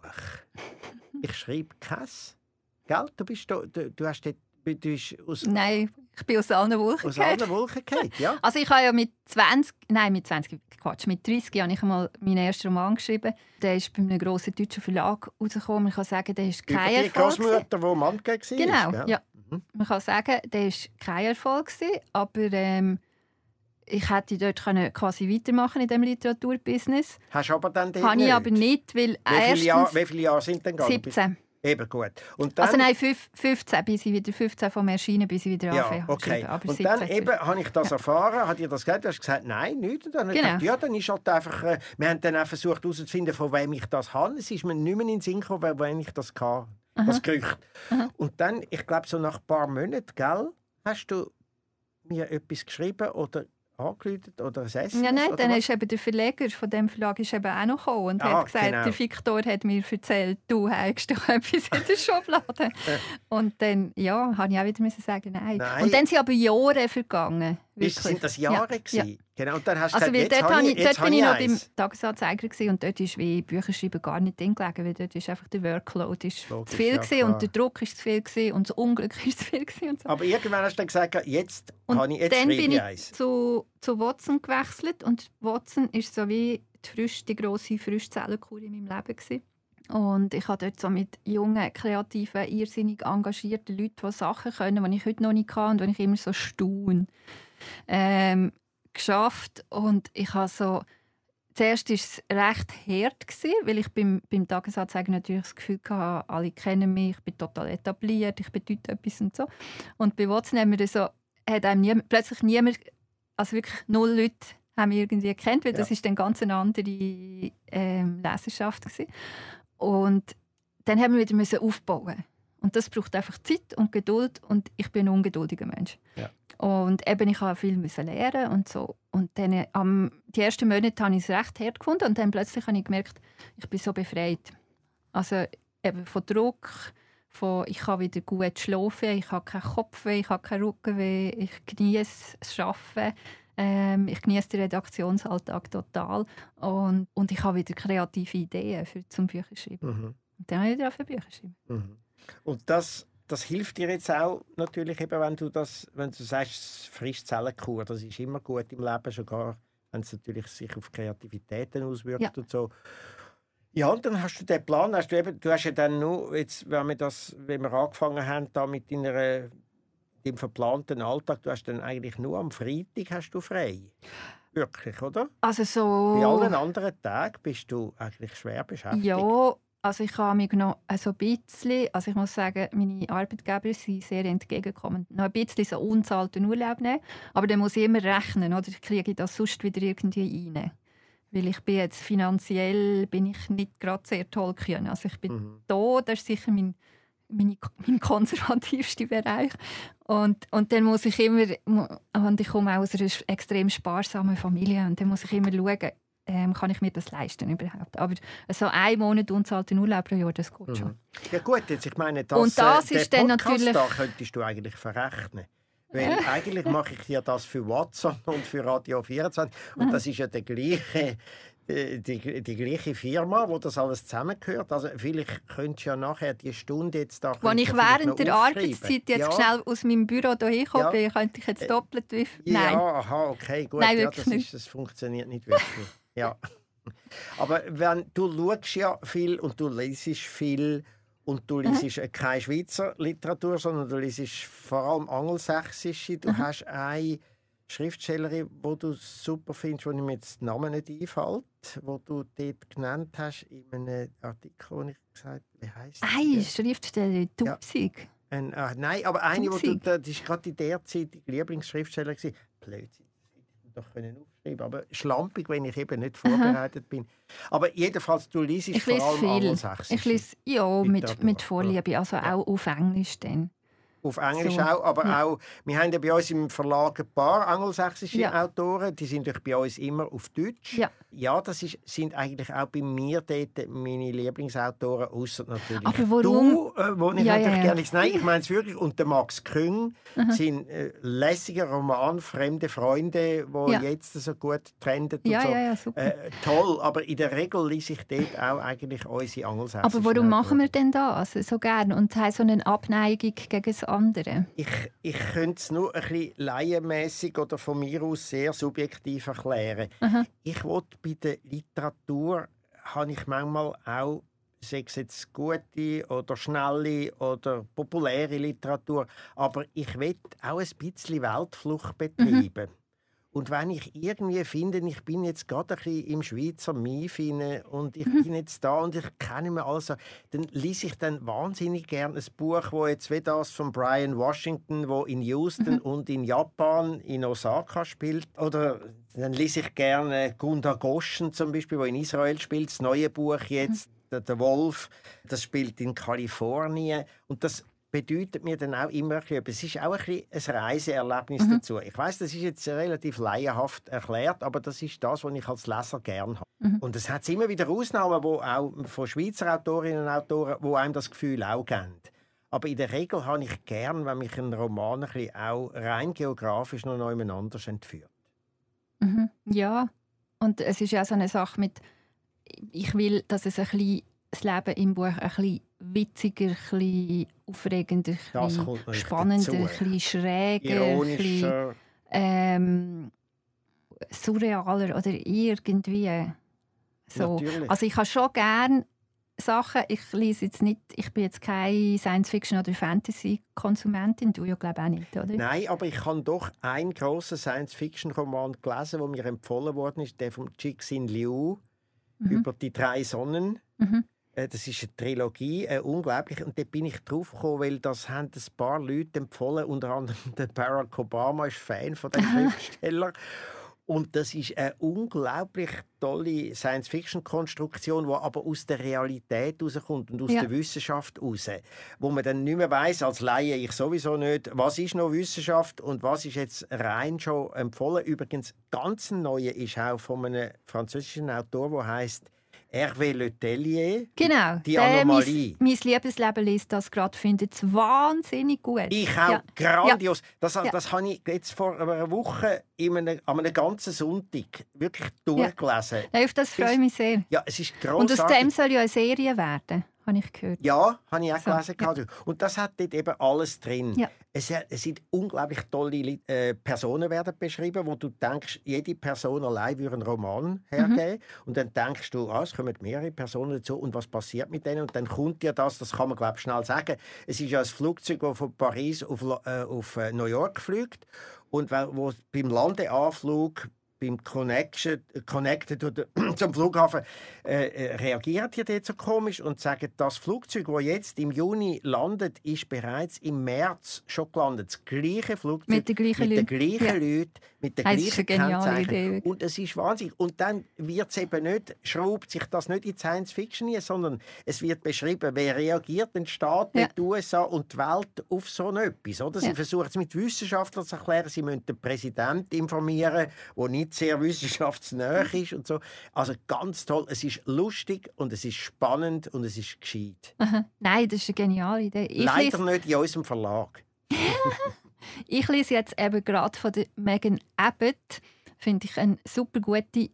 ich schreibe keins. Gell? Du, bist da, du, du hast dort, du bist aus... Nein, Ich bin aus allen Wolken Aus allen Wolken gefallen, ja. Also ich habe ja mit 20, nein mit 20, Quatsch, mit 30 habe ich einmal meinen ersten Roman geschrieben. Der ist bei einem grossen deutschen Verlag rausgekommen. Ich kann sagen, der ist kein Über die Erfolg. gewesen. Großmutter, die Mann war. Genau, gell? ja. Mhm. Man kann sagen, der ist kein Erfolg gewesen, aber ähm, ich hätte dort können quasi weitermachen in dem Literaturbusiness. Hast du aber dann den Habe ich aber nicht, weil Wie viele, Jahre, erstens wie viele Jahre sind denn gegangen? 17. Eben gut. Und dann, Also nein, fünf- 15 bis ich wieder 15 vom Erschienen, bis ich wieder ja, anfangen okay. Aber Und 17 dann eben habe ich das erfahren, hat ihr das gesagt, du hast gesagt, nein, nicht. Und dann Genau. gedacht, ja, dann ist halt einfach, äh, wir haben dann auch versucht herauszufinden, von wem ich das habe. Es ist mir nicht mehr in den Sinn gekommen, von wem ich das hatte, das Gerücht. Und dann, ich glaube, so nach ein paar Monaten, gell, hast du mir etwas geschrieben oder angerufen oder ein SMS? Ja, nein, dann was? ist eben der Verleger von dem Verlag ist eben auch noch gekommen und Ah, hat gesagt, genau. der Victor hat mir erzählt, du hast doch etwas in der Schublade. und dann, ja, habe ich auch wieder müssen sagen, nein. Nein. Und dann sind aber Jahre vergangen. Ist, wirklich. sind das Ja, Jahre ja. gewesen? Genau, und dann hast du Also, gesagt, dort, ich, ich, dort bin ich noch beim eins. Tagesanzeiger gewesen, und dort ist wie Bücherschreiben gar nicht drin gelegen, weil dort ist einfach der Workload ist Logisch, zu viel ja, und der Druck ist zu viel gewesen und das Unglück ist zu viel gewesen und so. Aber irgendwann hast du dann gesagt, jetzt, Und habe ich, jetzt dann bin ich eins. zu, zu Watson gewechselt und Watson ist so wie die, frisch, die grosse Frischzellenkur in meinem Leben gewesen. Und ich habe dort so mit jungen, kreativen, irrsinnig engagierten Leuten, die Sachen können, die ich heute noch nicht kann und die ich immer so staune, ähm, geschafft. Und ich habe so Zuerst war es recht hart, gewesen, weil ich beim, beim Tagesanzeiger natürlich das Gefühl hatte, alle kennen mich, ich bin total etabliert, ich bedeute etwas und so. Und bei Watson haben wir das so, hat einem niemand, plötzlich niemand, also wirklich null Leute haben mich irgendwie gekannt, weil das Ja. ist dann ganz eine andere ähm, Leserschaft gewesen. Und dann haben wir wieder müssen aufbauen. Und das braucht einfach Zeit und Geduld und ich bin ein ungeduldiger Mensch. Ja. Und eben, ich habe viel müssen lernen und so. Und dann, äh, am, die ersten Monate habe ich es recht hart gefunden und dann plötzlich habe ich gemerkt, ich bin so befreit. Also eben von Druck, von ich kann wieder gut schlafen, ich habe keinen Kopfweh, ich habe keinen Rückenweh, ich genieße das Arbeiten, ähm, ich genieße den Redaktionsalltag total und, und ich habe wieder kreative Ideen für zum Bücherschreiben. Mhm. Und dann habe ich wieder auf Bücher geschrieben. Mhm. Und das, das hilft dir jetzt auch natürlich, eben, wenn du das, wenn du sagst, Frischzellenkur, das ist immer gut im Leben, sogar wenn es natürlich sich auf Kreativitäten auswirkt Ja. und so. Ja, und dann hast du den Plan, hast du, eben, du hast ja dann nur, jetzt, wenn wir das, wenn wir angefangen haben, da mit deiner, dem verplanten Alltag, du hast dann eigentlich nur am Freitag hast du frei. Wirklich, oder? Also so... Bei allen anderen Tagen bist du eigentlich schwer beschäftigt. Ja, also ich habe mich noch so ein bisschen, also ich muss sagen, meine Arbeitgeber sind sehr entgegengekommen. Noch ein bisschen so unzahlten Urlaub nehmen, aber dann muss ich immer rechnen, oder kriege ich das sonst wieder irgendwie rein. Weil ich bin jetzt finanziell bin ich nicht gerade sehr toll können. Also ich bin Mhm. da, das ist sicher mein, meine, mein konservativster Bereich. Und, und dann muss ich immer, und ich komme auch aus einer extrem sparsamen Familie, und dann muss ich immer schauen, ähm, kann ich mir das leisten überhaupt. Aber so ein Monat unzahlten Urlaub pro Jahr, das geht schon. Mhm. Ja gut, jetzt, ich meine, das, Und das äh, ist dann natürlich- da könntest du eigentlich verrechnen. Weil eigentlich mache ich ja das für Watson und für Radio 24 und das ist ja der gleiche, äh, die, die gleiche Firma, wo das alles zusammengehört. Also vielleicht könntest du ja nachher die Stunde jetzt da... Könntest ich während der. Arbeitszeit jetzt ja, schnell aus meinem Büro hierher gekommen Ja. könnte ich jetzt doppelt wie... Ja, Nein. aha, okay, gut. Nein, ja, wirklich das, nicht. ist, das funktioniert nicht wirklich. Ja. Aber wenn du schaust ja viel und du liest viel und du Mhm. liest äh, keine Schweizer Literatur, sondern du liest vor allem angelsächsische. Du Mhm. hast eine Schriftstellerin, wo du super findest, wo ich mir jetzt den Namen nicht einfällt, wo du dort genannt hast in einem Artikel, wo ich gesagt wie heisst die Ei, denn? Schriftsteller, Tausig. Ein, ah, nein, aber eine, wo du, das ist gerade in der Zeit die Lieblingsschriftsteller gewesen. Blödsinn, das hätte ich doch können aufschreiben. Aber schlampig, wenn ich eben nicht vorbereitet bin. Aber jedenfalls, du liest Ich vor allem viel. Angelsächsische. Ich lese ja mit, mit Vorliebe, also Ja. auch auf Englisch dann. Auf Englisch So, auch, aber ja. auch, wir haben ja bei uns im Verlag ein paar angelsächsische Ja. Autoren, die sind bei uns immer auf Deutsch. Ja. ja das ist, sind eigentlich auch bei mir dort meine Lieblingsautoren, außer natürlich Aber warum? du, äh, wo ich Ja, natürlich gerne Nein, ich meine es wirklich. Und der Max Küng sind äh, lässiger Roman, Fremde Freunde, wo jetzt so gut trendet und so. ja, ja, super. Äh, toll, aber in der Regel lese ich dort auch eigentlich unsere angelsächsischen Aber warum machen Autoren. wir denn das so gern und haben so eine Abneigung gegen das anderen? Ich, ich könnte es nur ein bisschen laienmässig oder von mir aus sehr subjektiv erklären. Aha. Ich wollte bei der Literatur, habe ich manchmal auch, sei es jetzt gute oder schnelle oder populäre Literatur, aber ich will auch ein bisschen Weltflucht betreiben. Und wenn ich irgendwie finde, ich bin jetzt gerade ein bisschen im Schweizer Mief und ich bin jetzt da und ich kenne mir alles, so, dann lese ich dann wahnsinnig gerne ein Buch, wo jetzt wie das von Brian Washington, wo in Houston und in Japan, in Osaka spielt. Oder dann lese ich gerne Gunda Goshen zum Beispiel, wo in Israel spielt, das neue Buch jetzt, der, der Wolf, das spielt in Kalifornien. Und das bedeutet mir dann auch immer etwas. Es ist auch ein, bisschen ein Reiseerlebnis dazu. Ich weiß, das ist jetzt relativ laienhaft erklärt, aber das ist das, was ich als Leser gerne habe. Und es hat immer wieder Ausnahmen, wo auch von Schweizer Autorinnen und Autoren, wo einem das Gefühl auch geben. Aber in der Regel habe ich gern, wenn mich ein Roman ein bisschen auch rein geografisch noch jemand anders entführt. Mhm. Ja, und es ist ja so eine Sache mit, ich will, dass es ein bisschen, das Leben im Buch ein bisschen witziger, ein aufregender, ein spannender, ein dazu. schräger, ein Ironischer. ähm, surrealer oder irgendwie so. Natürlich. Also ich habe schon gerne Sachen, ich lese jetzt nicht, ich bin jetzt keine Science-Fiction- oder Fantasy-Konsumentin, du ja glaube auch nicht, oder? Nein, aber ich habe doch einen grossen Science-Fiction-Roman gelesen, der mir empfohlen worden ist, der von Cixin Liu über die drei Sonnen. Mhm. Äh, Das ist eine Trilogie, äh, unglaublich. Und da bin ich drauf gekommen, weil das haben ein paar Leute empfohlen. Unter anderem der Barack Obama ist Fan von dem Schriftsteller. Und das ist eine unglaublich tolle Science-Fiction-Konstruktion, die aber aus der Realität rauskommt und aus Ja. der Wissenschaft raus. Wo man dann nicht mehr weiß als Laie, ich sowieso nicht, was ist noch Wissenschaft und was ist jetzt rein schon empfohlen. Übrigens, ganz neue ist auch von einem französischen Autor, der heißt Hervé Letellier. Genau. Die Anomalie. Mein, mein Liebesleben liest das gerade, findet es wahnsinnig gut. Ich auch Ja. grandios. Das, Ja. das habe ich jetzt vor einer Woche in einem, an einem ganzen Sonntag wirklich durchgelesen. Nein, auf das freue ich mich sehr. Ja, es ist Und aus großartig. dem soll ja eine Serie werden, habe ich gehört. Ja, habe ich auch So, gelesen. gehabt. Und das hat dort eben alles drin. Ja. Es, es sind unglaublich tolle äh, Personen werden beschrieben, wo du denkst, jede Person allein würde einen Roman hergeben. Und dann denkst du, ah, es kommen mehrere Personen dazu und was passiert mit denen? Und dann kommt ja das, das kann man glaube ich schnell sagen. Es ist ja ein Flugzeug, das von Paris auf, äh, auf äh, New York fliegt und wo wo beim Landeanflug beim Connection, Connected oder zum Flughafen äh, äh, reagiert ihr dort so komisch und sagen, das Flugzeug, das jetzt im Juni landet, ist bereits im März schon gelandet. Das gleiche Flugzeug Mit den gleichen mit den Leuten. gleichen Ja. Leuten, mit den ist gleichen Kennzeichen. Idee. Und es ist wahnsinnig. Und dann wird es eben nicht, schraubt sich das nicht in Science Fiction hin, sondern es wird beschrieben, wer reagiert den Staat, Ja. die USA und die Welt auf so etwas. Oder? Sie Ja. versuchen es mit Wissenschaftlern zu erklären, sie müssen den Präsidenten informieren, der nicht sehr wissenschaftsnah ist und so. Also ganz toll. Es ist lustig und es ist spannend und es ist gescheit. Aha. Nein, das ist eine geniale Idee. Ich Leider lese, nicht in unserem Verlag. ich lese jetzt eben gerade von der Megan Abbott, finde ich eine super gute,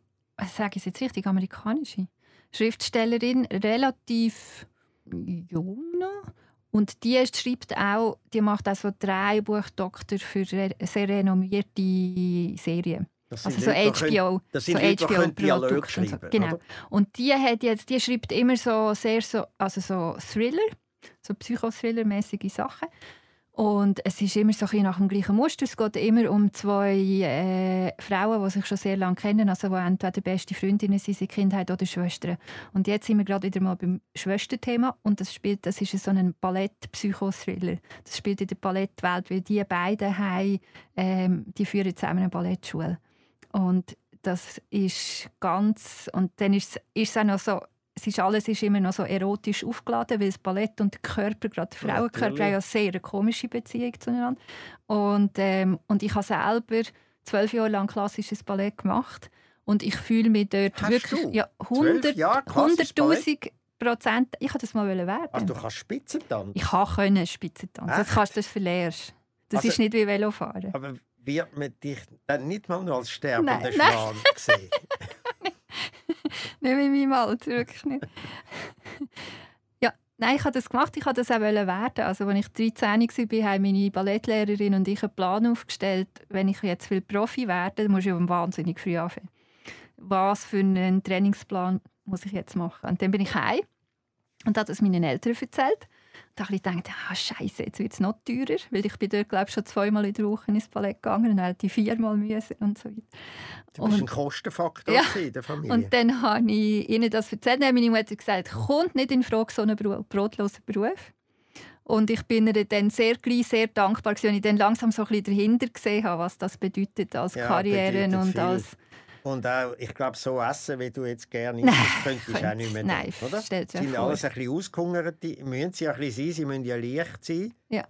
sage ich jetzt richtig, amerikanische Schriftstellerin, relativ jung noch. Und die schreibt auch, die macht auch so drei Buchdoktor für sehr renommierte Serien. Das Also sind so Leute, HBO, Das sind so Leute, die können Dialog und so. schreiben. Genau. oder? Und die hat jetzt, die schreibt immer so sehr so, also so Thriller, so Psychothriller-mäßige Sachen. Und es ist immer so ein bisschen nach dem gleichen Muster. Es geht immer um zwei äh, Frauen, die sich schon sehr lange kennen, also die entweder beste Freundinnen sind, seit Kindheit oder Schwestern. Und jetzt sind wir gerade wieder mal beim Schwesterthema und das spielt, das ist so ein Ballett-Psychothriller. Das spielt in der Ballettwelt, weil die beiden haben, ähm, die führen zusammen eine Ballettschule. Und das ist ganz und dann ist es auch noch so es ist alles ist immer noch so erotisch aufgeladen, weil das Ballett und der Körper, gerade der Frauenkörper, haben ja sehr eine komische Beziehung zueinander. Und, ähm, und ich habe selber zwölf Jahre lang klassisches Ballett gemacht und ich fühle mich dort Hast wirklich du? ja, Zwölf 100 Jahre klassisches Ballett? 100'000 Prozent. Ich wollte das mal werden. Also du kannst Spitzen dann. ich kann können Spitzentanzen. Das kannst du das verlierst. Das Also- ist nicht wie Velofahren. Aber wird man dich dann nicht mal noch als sterbender. Schwan sehen? Nicht in meinem Alter, wirklich nicht. ja, Nein, ich habe das gemacht, ich wollte das auch werden. Also, als ich 13 war, haben meine Ballettlehrerin und ich einen Plan aufgestellt, wenn ich jetzt will Profi werden muss ich wahnsinnig früh anfangen. Was für einen Trainingsplan muss ich jetzt machen? Und dann bin ich heim und habe das meinen Eltern erzählt. Da habe ich gedacht, ah, Scheiße, jetzt wird es noch teurer, weil ich bin dort glaube ich, schon zweimal in der Woche ins Ballett gegangen und hätte viermal müssen und so weiter. Du bist und, ein Kostenfaktor ja, in der Familie. Und dann habe ich ihnen das erzählt. Dann hat meine Mutter gesagt, kommt nicht in Frage so einen brotlosen Beruf. Und ich bin ihr dann sehr gleich sehr dankbar, als ich dann langsam so ein bisschen dahinter gesehen habe, was das bedeutet als ja, Karriere und viel. als und auch, ich glaube, so essen, wie du jetzt gerne isst, könntest du auch nicht mehr Nein, tun, oder? Stellt sind vor. alles ein bisschen ausgehungert, müssen sie ein bisschen sein, sie müssen ja leicht sein. Ja.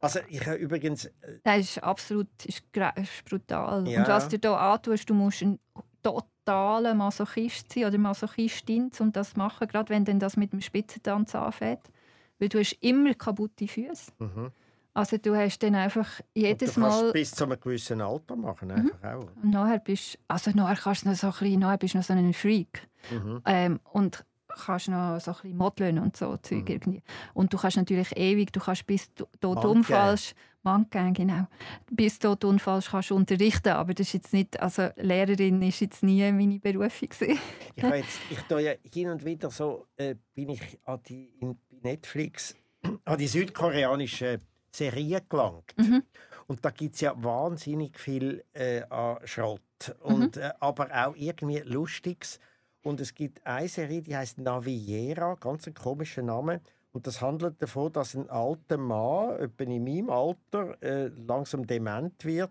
Also ich habe übrigens... Äh, das ist absolut ist, ist brutal. Ja. Und was du hier antust, du musst ein totaler Masochist sein oder Masochistin, um das zu machen, gerade wenn dann das mit dem Spitzentanz anfängt. Weil du hast immer kaputte Füße. Mhm. Also du hast dann einfach jedes du Mal... bis zu einem gewissen Alter machen, mhm. einfach mhm. auch. Und nachher bist, also nachher kannst du noch so ein bisschen, nachher bist du noch so ein Freak. Mhm. Ähm, und kannst noch so ein bisschen modeln und so Zeug mhm. irgendwie. Und du kannst natürlich ewig, du kannst bis dort umfallst, Mannequin, genau. Bis dort umfallst, kannst du unterrichten, aber das ist jetzt nicht, also Lehrerin ist jetzt nie meine Berufung gewesen. ich habe jetzt, ich tue ja hin und wieder so, äh, bin ich an die in Netflix an die südkoreanische Serie gelangt. Mhm. Und da gibt es ja wahnsinnig viel äh, an Schrott. Und, mhm. äh, aber auch irgendwie Lustiges. Und es gibt eine Serie, die heißt Naviera, ganz ein komischer Name. Und das handelt davon, dass ein alter Mann, etwa in meinem Alter, äh, langsam dement wird.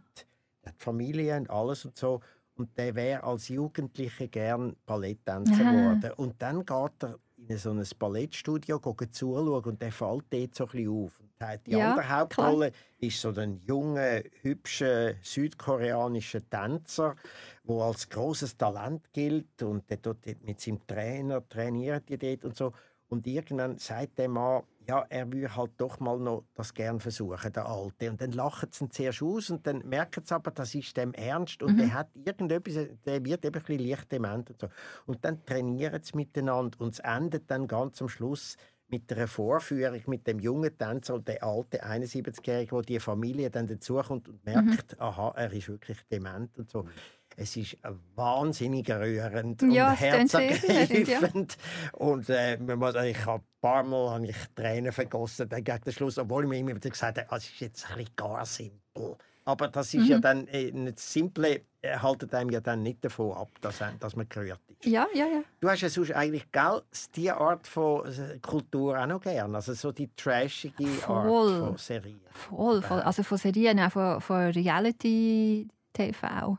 Er hat Familie und alles und so. Und der wäre als Jugendlicher gern Balletttänzer geworden. Und dann geht er in so ein Ballettstudio zuschauen und der fällt dort so ein bisschen auf. Die ja, andere Hauptrolle klar. ist so ein junger, hübscher südkoreanischer Tänzer, der als großes Talent gilt und der dort mit seinem Trainer trainiert die dort und so. Und irgendwann sagt der Mann, ja, er würde halt doch mal noch das gern versuchen, der Alte. Und dann lachen sie ihn zuerst aus und dann merken sie aber, das ist dem ernst und mhm. der hat irgendetwas, der wird eben ein bisschen leicht dement und so. Und dann trainieren sie miteinander und es endet dann ganz am Schluss mit einer Vorführung mit dem jungen Tänzer und der alte 71-Jährige, wo die Familie dann dazukommt und merkt, mhm. aha, er ist wirklich dement und so. Es ist wahnsinnig rührend ja, und herzergreifend. Ja. Und äh, ich habe ein paar Mal habe ich Tränen vergossen dann gegen den Schluss, obwohl ich mir immer wieder gesagt habe, ah, es ist jetzt ein bisschen gar simpel. Aber das ist mhm. ja dann äh, nicht simple, äh, haltet einem ja dann nicht davon ab, dass, dass man gerührt ist. Ja, ja, ja. Du hast ja sonst eigentlich gell, diese Art von äh, Kultur auch noch gern, also so die trashige voll. Art von Serien. Voll, voll. Also von Serien, auch von, von Reality-TV.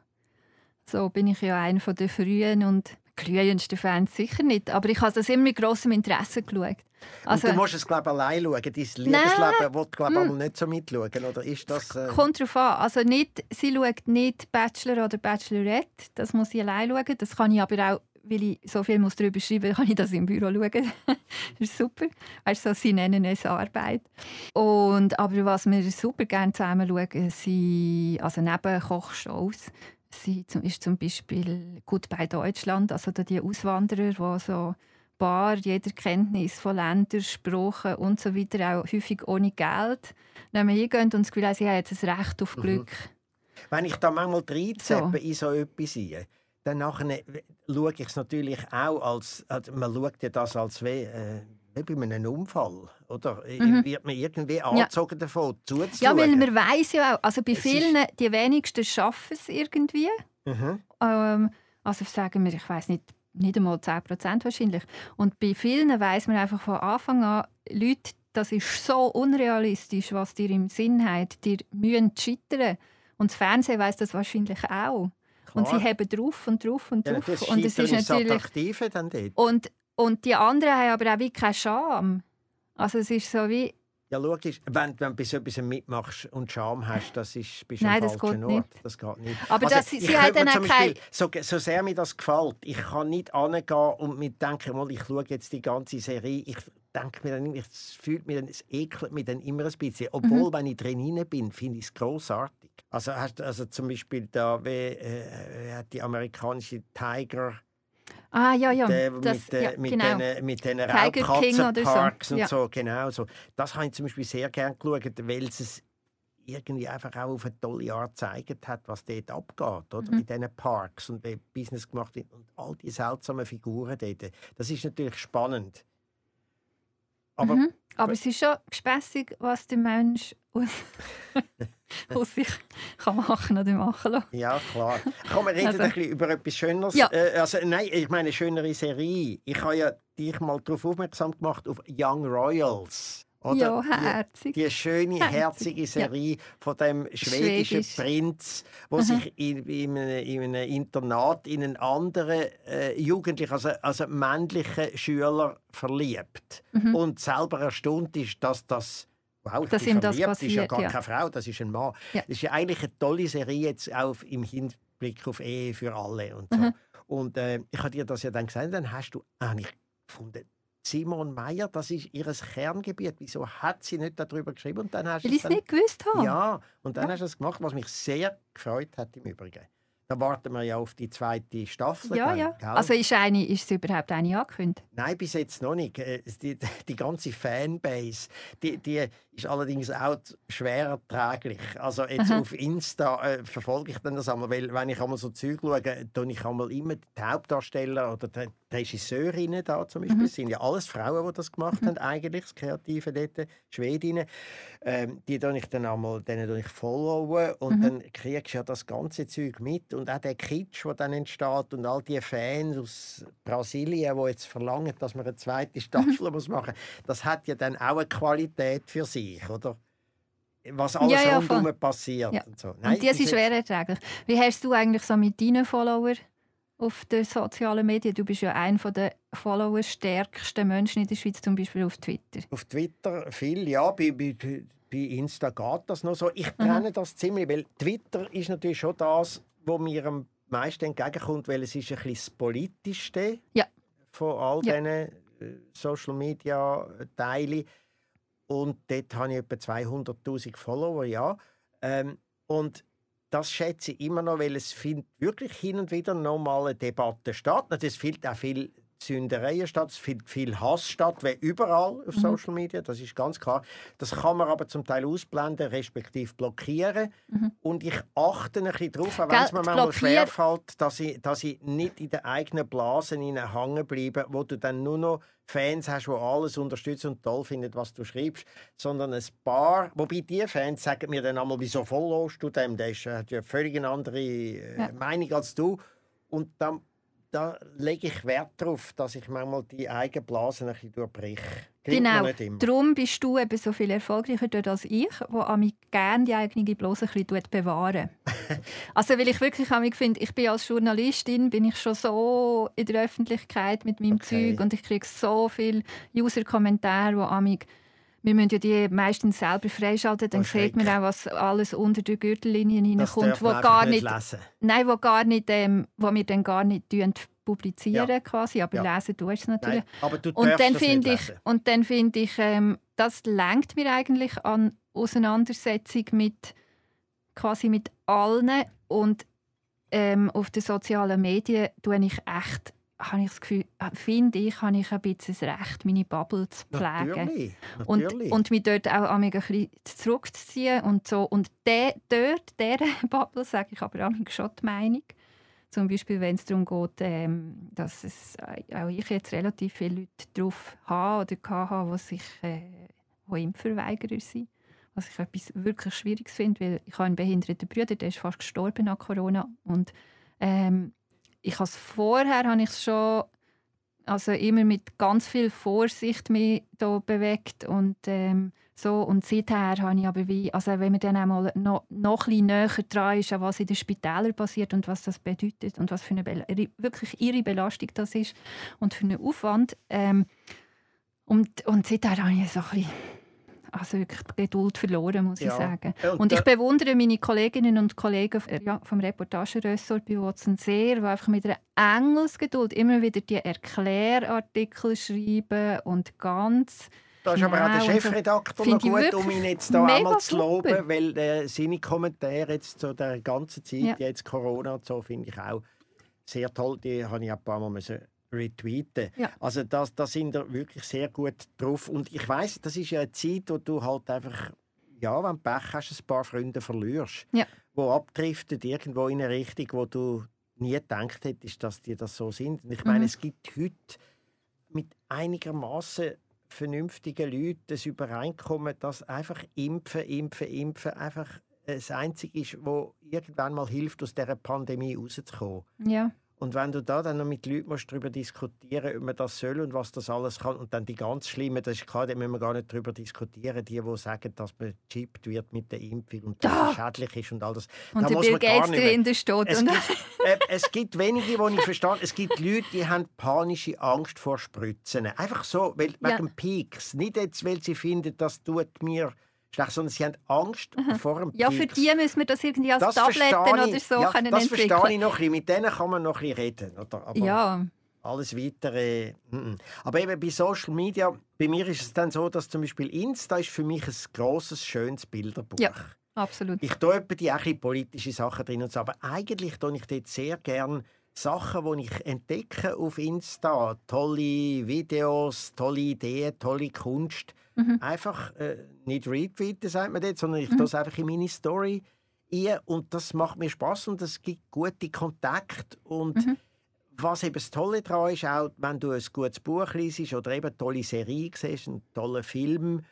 So bin ich ja einer der frühen und glühendsten Fans sicher nicht. Aber ich habe das immer mit grossem Interesse geschaut. Also, und du musst es glaube allein schauen. Dein Liebesleben will glaube hm. nicht so mitschauen, oder ist das? Äh... Kommt darauf an. Also nicht, sie schaut nicht Bachelor oder Bachelorette. Das muss ich allein schauen. Das kann ich aber auch, weil ich so viel muss darüber schreiben muss, kann ich das im Büro schauen. das ist super. Weißt du, sie nennen es Arbeit. Und, aber was wir super gerne zusammen schauen, sind also neben Kochshows sie ist zum Beispiel gut bei Deutschland, also die Auswanderer, die so bar jeder Kenntnis von Ländern, Sprachen und so weiter, auch häufig ohne Geld, wir hingehen und das Gefühl haben, sie haben jetzt ein Recht auf mhm. Glück. Mhm. Wenn ich da manchmal reinzeppe so. in so etwas rein, dann nachher schaue ich es natürlich auch als, also man schaut ja das als wie, äh, bei einem Unfall, oder? Mhm. Wird man irgendwie angezogen ja. davon, zuzuschauen? Ja, weil man weiß ja auch, also bei es vielen, die wenigsten schaffen es irgendwie. Mhm. Ähm, also sagen wir, ich weiß nicht, nicht einmal 10% wahrscheinlich. Und bei vielen weiß man einfach von Anfang an, Leute, das ist so unrealistisch, was dir im Sinn hat. Die müssen scheitern. Und das Fernsehen weiß das wahrscheinlich auch. Klar. Und sie haben drauf und drauf und drauf. Ja, und es ist natürlich Attraktive dann dort. Und, und die anderen haben aber auch wie keine Scham. Also es ist so wie ja, logisch. Wenn, wenn du bei so etwas mitmachst und Scham hast, das ist bist Nein, am falschen Ort. Nicht. Das geht nicht. Aber also, das, sie hat dann auch kein... so, so sehr mir das gefällt, ich kann nicht angehen und mir denken, mal, ich schaue jetzt die ganze Serie, ich denke mir dann, ich fühlt mir dann, es ekelt mich dann immer ein bisschen. Obwohl, mhm. wenn ich drin bin, finde ich es grossartig. Also, also zum Beispiel da, wie, äh, die amerikanische Tiger Ah, ja, ja. Der, das, mit, äh, ja, mit genau. den, mit den oder so. Raubkatzenparks und Ja. so, genau so. Das habe ich zum Beispiel sehr gerne geschaut, weil es es irgendwie einfach auch auf eine tolle Art gezeigt hat, was dort abgeht, oder? Mhm. In diesen Parks und wie Business gemacht wird und all die seltsamen Figuren dort. Das ist natürlich spannend. Aber mhm. Aber es ist schon gespässig, was der Mensch aus, aus sich kann machen oder machen lassen. Ja, klar. Komm, wir reden Also- ein bisschen über etwas Schöneres. Ja. Äh, also, nein, ich meine, eine schönere Serie. Ich habe ja dich mal darauf aufmerksam gemacht, auf Young Royals. Oder? Ja, Die- herzig. Die schöne, Herzig, herzige ja. Serie von dem schwedischen Schwedisch. Prinz, der sich in, in, einem, in einem Internat in einen anderen äh, Jugendlichen, also, also männlichen Schüler verliebt. Mhm. Und selber erstaunt ist, dass das Wow, Dass ihm das verliebt, ist ja passiert, gar ja. keine Frau, das ist ein Mann. Ja. Das ist ja eigentlich eine tolle Serie jetzt auch im Hinblick auf Ehe für alle und so. Mhm. Und äh, ich habe dir das ja dann gesagt, dann hast du eigentlich gefunden, Simon Meyer, das ist ihr Kerngebiet. Wieso hat sie nicht darüber geschrieben? Und dann hast du Weil ich es nicht gewusst habe. Ja, und dann Ja. hast du es gemacht, was mich sehr gefreut hat im Übrigen. Da warten wir ja auf die zweite Staffel. ja. dann, ja. gell? Also ist, eine, ist es überhaupt eine angekündigt? Nein, bis jetzt noch nicht. Äh, Die, die ganze Fanbase, die, die ist allerdings auch schwer erträglich. Also jetzt Aha. auf Insta äh, verfolge ich dann das einmal, weil wenn ich einmal so Zeug schaue, tue ich einmal immer die Hauptdarsteller oder die Regisseurinnen da zum Beispiel, Mhm. das sind ja alles Frauen, die das gemacht haben eigentlich, das Kreative dort, Schwedinnen. Ähm, die tue ich dann einmal, denen ich followen und Mhm. dann kriegst du ja das ganze Zeug mit und auch der Kitsch, der dann entsteht und all die Fans aus Brasilien, die jetzt verlangen, dass man eine zweite Staffel muss machen das hat ja dann auch eine Qualität für sich, oder? Was alles Ja, ja, voll. passiert. Ja. Und, so. Und die bis sind jetzt- schwer erträglich. Wie hast du eigentlich so mit deinen Followern auf den sozialen Medien? Du bist ja einer der followerstärksten Menschen in der Schweiz, zum Beispiel auf Twitter. Auf Twitter viel, ja. Bei, bei, bei Insta geht das noch so. Ich Mhm. trenne das ziemlich, weil Twitter ist natürlich schon das, was mir am meisten entgegenkommt, weil es ist ein bisschen das Politischste Ja. von all Ja. diesen äh, Social Media Teilen. Und dort habe ich etwa 200'000 Follower, ja. Ähm, und das schätze ich immer noch, weil es findet wirklich hin und wieder noch mal eine Debatte statt. Es findet auch viel Sündereien statt, es findet viel Hass statt, wie überall auf Mhm. Social Media, das ist ganz klar. Das kann man aber zum Teil ausblenden, respektive blockieren. Mhm. Und ich achte ein bisschen darauf, auch wenn es mir manchmal schwerfällt, dass ich, dass ich nicht in den eigenen Blasen hängen bleibe, wo du dann nur noch Fans hast, die alles unterstützen und toll finden, was du schreibst, sondern ein paar, wobei die Fans sagen mir dann einmal, wieso followst du dem, der äh, hat ja völlig eine andere äh, Ja. Meinung als du. Und dann da lege ich Wert darauf, dass ich manchmal die eigenen Blasen ein bisschen durchbreche. Genau. Darum bist du eben so viel erfolgreicher dort als ich, wo mich gerne die eigene Blase ein bisschen bewahren. also weil ich wirklich an mich finde, ich bin als Journalistin bin ich schon so in der Öffentlichkeit mit meinem Okay. Zeug und ich kriege so viele User-Kommentare, wo an mich wir müssen ja die meistens selber freischalten, dann sieht man auch, was alles unter die Gürtellinie hineinkommt, wo gar nicht lesen. nein, wo gar nicht, ähm, wo wir dann gar nicht publizieren quasi, aber Ja. lesen tust du natürlich. Nein, aber du Und dann finde ich, und dann finde ich, ähm, das lenkt mir eigentlich an Auseinandersetzung mit quasi mit allen und ähm, auf den sozialen Medien tue ich echt, habe ich das Gefühl, äh, finde ich, habe ich ein bisschen das Recht, meine Bubble zu pflegen. Natürlich, Und, natürlich. und mich dort auch ein bisschen zurückzuziehen und so. Und de, dort, dieser Bubble, sage ich aber auch schon die Meinung. Zum Beispiel, wenn es darum geht, ähm, dass es, auch ich jetzt relativ viele Leute drauf habe oder hatte, die sich äh, die Impfverweigerer sind. Was ich etwas wirklich Schwieriges finde, weil ich habe einen behinderten Bruder, der ist fast gestorben nach Corona. Und ähm, ich habe vorher habe ich schon also immer mit ganz viel Vorsicht mich da bewegt und ähm, so. Und seither habe ich aber wie also wenn man dann einmal noch, noch näher dran ist was in den Spitälern passiert und was das bedeutet und was für eine Bel wirklich ihre Belastung das ist und für einen Aufwand ähm, und, und seither habe ich so ein bisschen also wirklich Geduld verloren, muss ich Ja. sagen. Und ich bewundere meine Kolleginnen und Kollegen äh, ja, vom Reportageressort bei Watson sehr, die einfach mit einer Engelsgeduld immer wieder die Erklärartikel schreiben und ganz Da ist aber auch der Chefredakteur noch ich gut, um ihn jetzt da einmal zu super. loben, weil äh, seine Kommentare jetzt zu der ganzen Zeit, Ja. jetzt Corona und so, finde ich auch sehr toll. Die habe ich ein paar Mal müssen retweeten. Ja. Also da das sind wir wirklich sehr gut drauf. Und ich weiß, das ist ja eine Zeit, wo du halt einfach, ja, wenn du Pech hast, ein paar Freunde verlierst. Ja. Wo abdriften irgendwo in eine Richtung, wo du nie gedacht hättest, dass die das so sind. Und ich meine, Mhm. es gibt heute mit einigermaßen vernünftigen Leuten das Übereinkommen, dass einfach impfen, impfen, impfen einfach das Einzige ist, wo irgendwann mal hilft, aus dieser Pandemie rauszukommen. Ja. Und wenn du da dann noch mit Leuten musst darüber diskutieren ob man das soll und was das alles kann, und dann die ganz Schlimmen, das ist klar, da müssen wir gar nicht darüber diskutieren, die, die sagen, dass man gechippt wird mit der Impfung und dass Da! es schädlich ist und all das. Und da der muss Bill man gar Gates drin steht. es gibt, äh, es gibt wenige, die ich verstehe. Es gibt Leute, die haben panische Angst vor Spritzen. Einfach so, weil, Ja. wegen Peaks. Nicht jetzt, weil sie finden, das tut mir schlecht, sondern sie haben Angst vor dem ja, Peaks. für die müssen wir das irgendwie als Das Tabletten verstehe oder ich. so ja, können Das entwickeln. verstehe ich noch ein bisschen. Mit denen kann man noch ein bisschen reden. Oder? Aber Ja, alles Weitere. mm, mm. Aber eben bei Social Media, bei mir ist es dann so, dass zum Beispiel Insta ist für mich ein grosses, schönes Bilderbuch. Ja. absolut. Ich tue die auch politische Sachen drin und so, aber eigentlich tue ich dort sehr gern Sachen, die ich entdecke auf Insta, tolle Videos, tolle Ideen, tolle Kunst. Mhm. Einfach äh, nicht retweeten, sagt man dort, sondern ich tue es einfach in meine Story ein und das macht mir Spaß und es gibt gute Kontakte und Mhm. was eben das Tolle daran ist, auch wenn du ein gutes Buch liest oder eben eine tolle Serie siehst, einen tollen Film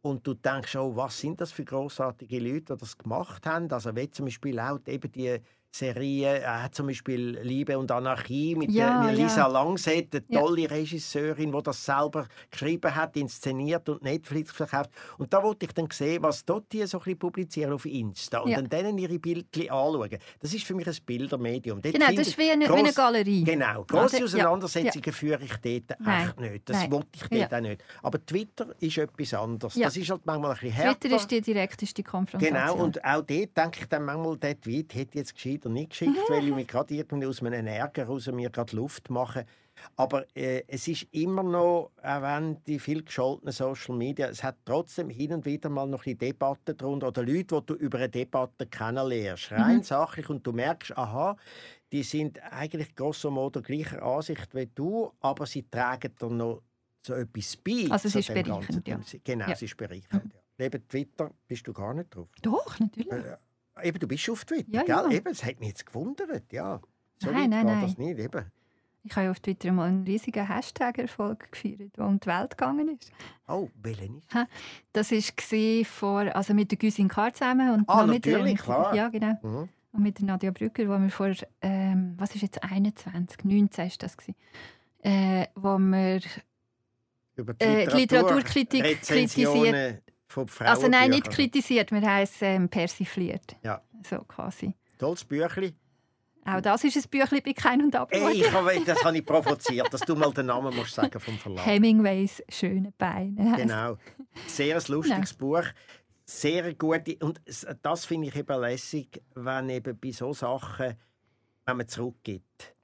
und du denkst, oh, was sind das für großartige Leute, die das gemacht haben. Also wie zum Beispiel auch eben die Serie, äh, zum Beispiel Liebe und Anarchie mit Ja, der mit Lisa ja. Langset, eine Ja. tolle Regisseurin, die das selber geschrieben hat, inszeniert und Netflix verkauft. Und da wollte ich dann sehen, was dort die so ein bisschen publizieren auf Insta und Ja. dann denen ihre Bildchen anschauen. Das ist für mich ein Bildermedium. Dort Genau, das ist wie eine, wie eine gross- Galerie. Genau, grosse Oder? Ja, Auseinandersetzungen führe ich dort Nein, echt nicht. Das nein. wollte ich dort Ja. auch nicht. Aber Twitter ist etwas anderes. Ja. Das ist halt manchmal ein bisschen härter. Twitter ist die direkteste Konfrontation. Genau, und auch dort denke ich dann manchmal, der Tweet hätte jetzt gescheit oder nicht geschickt, weil ich mich gerade irgendwie aus einem Ärger raus mir gerade Luft mache. Aber äh, es ist immer noch, auch wenn die viel gescholtenen Social Media, es hat trotzdem hin und wieder mal noch bisschen Debatten drunter oder Leute, die du über eine Debatte kennenlernst. Rein sachlich und du merkst, aha, die sind eigentlich grosso modo gleicher Ansicht wie du, aber sie tragen dann noch so etwas bei. Also es ist bereichernd, ja. Genau, Ja. es ist bereichernd. Ja. Neben Twitter bist du gar nicht drauf. Doch, natürlich. Äh, Eben, du bist auf Twitter, Ja, gell? ja. Eben, das hat mich jetzt gewundert, ja. So Nein, nein, nein. das nicht, eben. Ich habe ja auf Twitter mal einen riesigen Hashtag-Erfolg gefeiert, der um die Welt gegangen ist. Oh, welchen ist Das war vor, also mit der Güsin Kar zusammen und Ah, mit der, klar. Ja, genau. mhm. Und mit der Nadia Brücker, wo wir vor, ähm, was ist jetzt 21, 19 ist das gewesen, äh, wo wir Über die Äh, die Literaturkritik Rezensionen von Frauen. Also nein, nicht kritisiert, wir haben es ähm, persifliert. Ja. So quasi. Tolles Büchlein. Auch das ist ein Büchlein bei Kein und Abmord. Ey, ich habe, das habe ich provoziert, dass du mal den Namen musst sagen vom Verlag. Hemingways schöne Beine. Genau. Sehr ein lustiges Buch. Sehr gute. Und das finde ich eben lässig, wenn eben bei so Sachen, wenn man zurückgibt.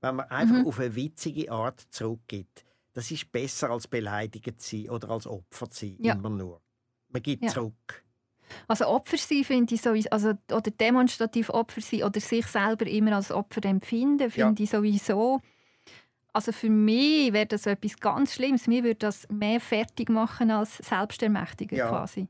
Wenn man einfach Mhm. auf eine witzige Art zurückgibt. Das ist besser als beleidigt zu sein oder als Opfer zu sein. Ja. Immer nur. Man gibt Ja. zurück. Also Opfer sein finde ich sowieso, also, oder demonstrativ Opfer sein oder sich selber immer als Opfer empfinden, finde ich sowieso. Also für mich wäre das etwas ganz Schlimmes. Mir würde das mehr fertig machen als selbstermächtigen Ja. quasi.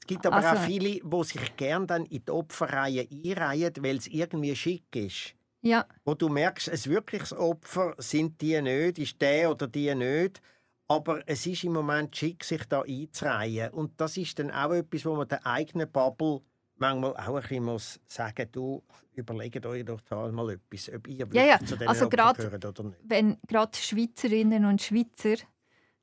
Es gibt aber auch Also- viele, die sich gerne dann in die Opferreihe einreihen, weil es irgendwie schick ist. Ja, wo du merkst, ein wirkliches Opfer sind die nicht, ist der oder die nicht. Aber es ist im Moment schick, sich da einzureihen. Und das ist dann auch etwas, wo man der eigenen Bubble manchmal auch ein bisschen muss sagen du, überlegt euch doch da mal etwas, ob ihr Ja, ja. zu diesen Also Opfern gehört oder nicht. wenn gerade Schweizerinnen und Schweizer,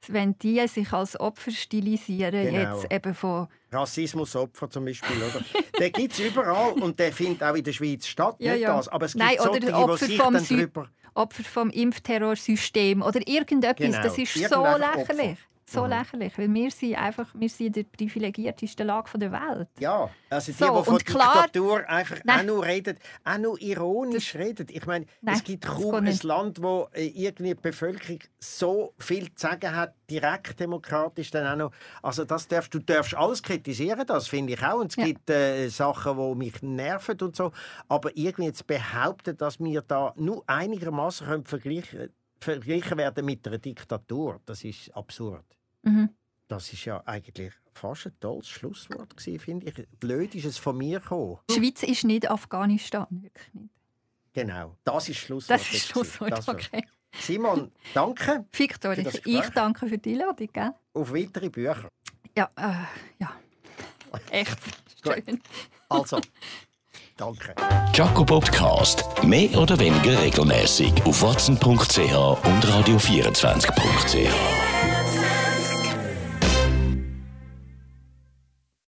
wenn die sich als Opfer stilisieren, Genau. jetzt eben von Rassismusopfer zum Beispiel, oder? den gibt es überall und der findet auch in der Schweiz statt, Ja, nicht ja. das. Aber es gibt Nein, oder solche, Opfer die sich dann Sü- drüber... Opfer vom Impfterrorsystem oder irgendetwas. Genau. Das ist so einfach Opfer. So Mhm. lächerlich, weil wir sind einfach wir sind in der privilegiertesten Lage der Welt. Ja, also die, So, die von klar- Diktatur einfach Nein. auch nur reden, auch nur ironisch reden. Ich meine, Nein, es gibt das kaum ein. Land, wo äh, irgendwie die Bevölkerung so viel zu sagen hat, direkt demokratisch dann auch noch. Also das darfst, du darfst alles kritisieren, das finde ich auch. Und es Ja. gibt äh, Sachen, die mich nerven und so. Aber irgendwie jetzt behaupten, dass wir da nur einigermaßen vergleichen können, vergleichen werden mit einer Diktatur, das ist absurd. Mhm. Das ist ja eigentlich fast ein tolles Schlusswort gewesen, finde ich. Blöd ist es von mir gekommen. Die Schweiz ist nicht Afghanistan, wirklich nicht. Genau, das ist Schlusswort. Das ist Schlusswort. Das okay. Simon, danke Victor, ich, danke für die Einladung. Gell? auf weitere Bücher. Ja, äh, ja. Echt schön. Also, danke. Jaco Podcast. Mehr oder weniger regelmäßig auf watson.ch und radio24.ch.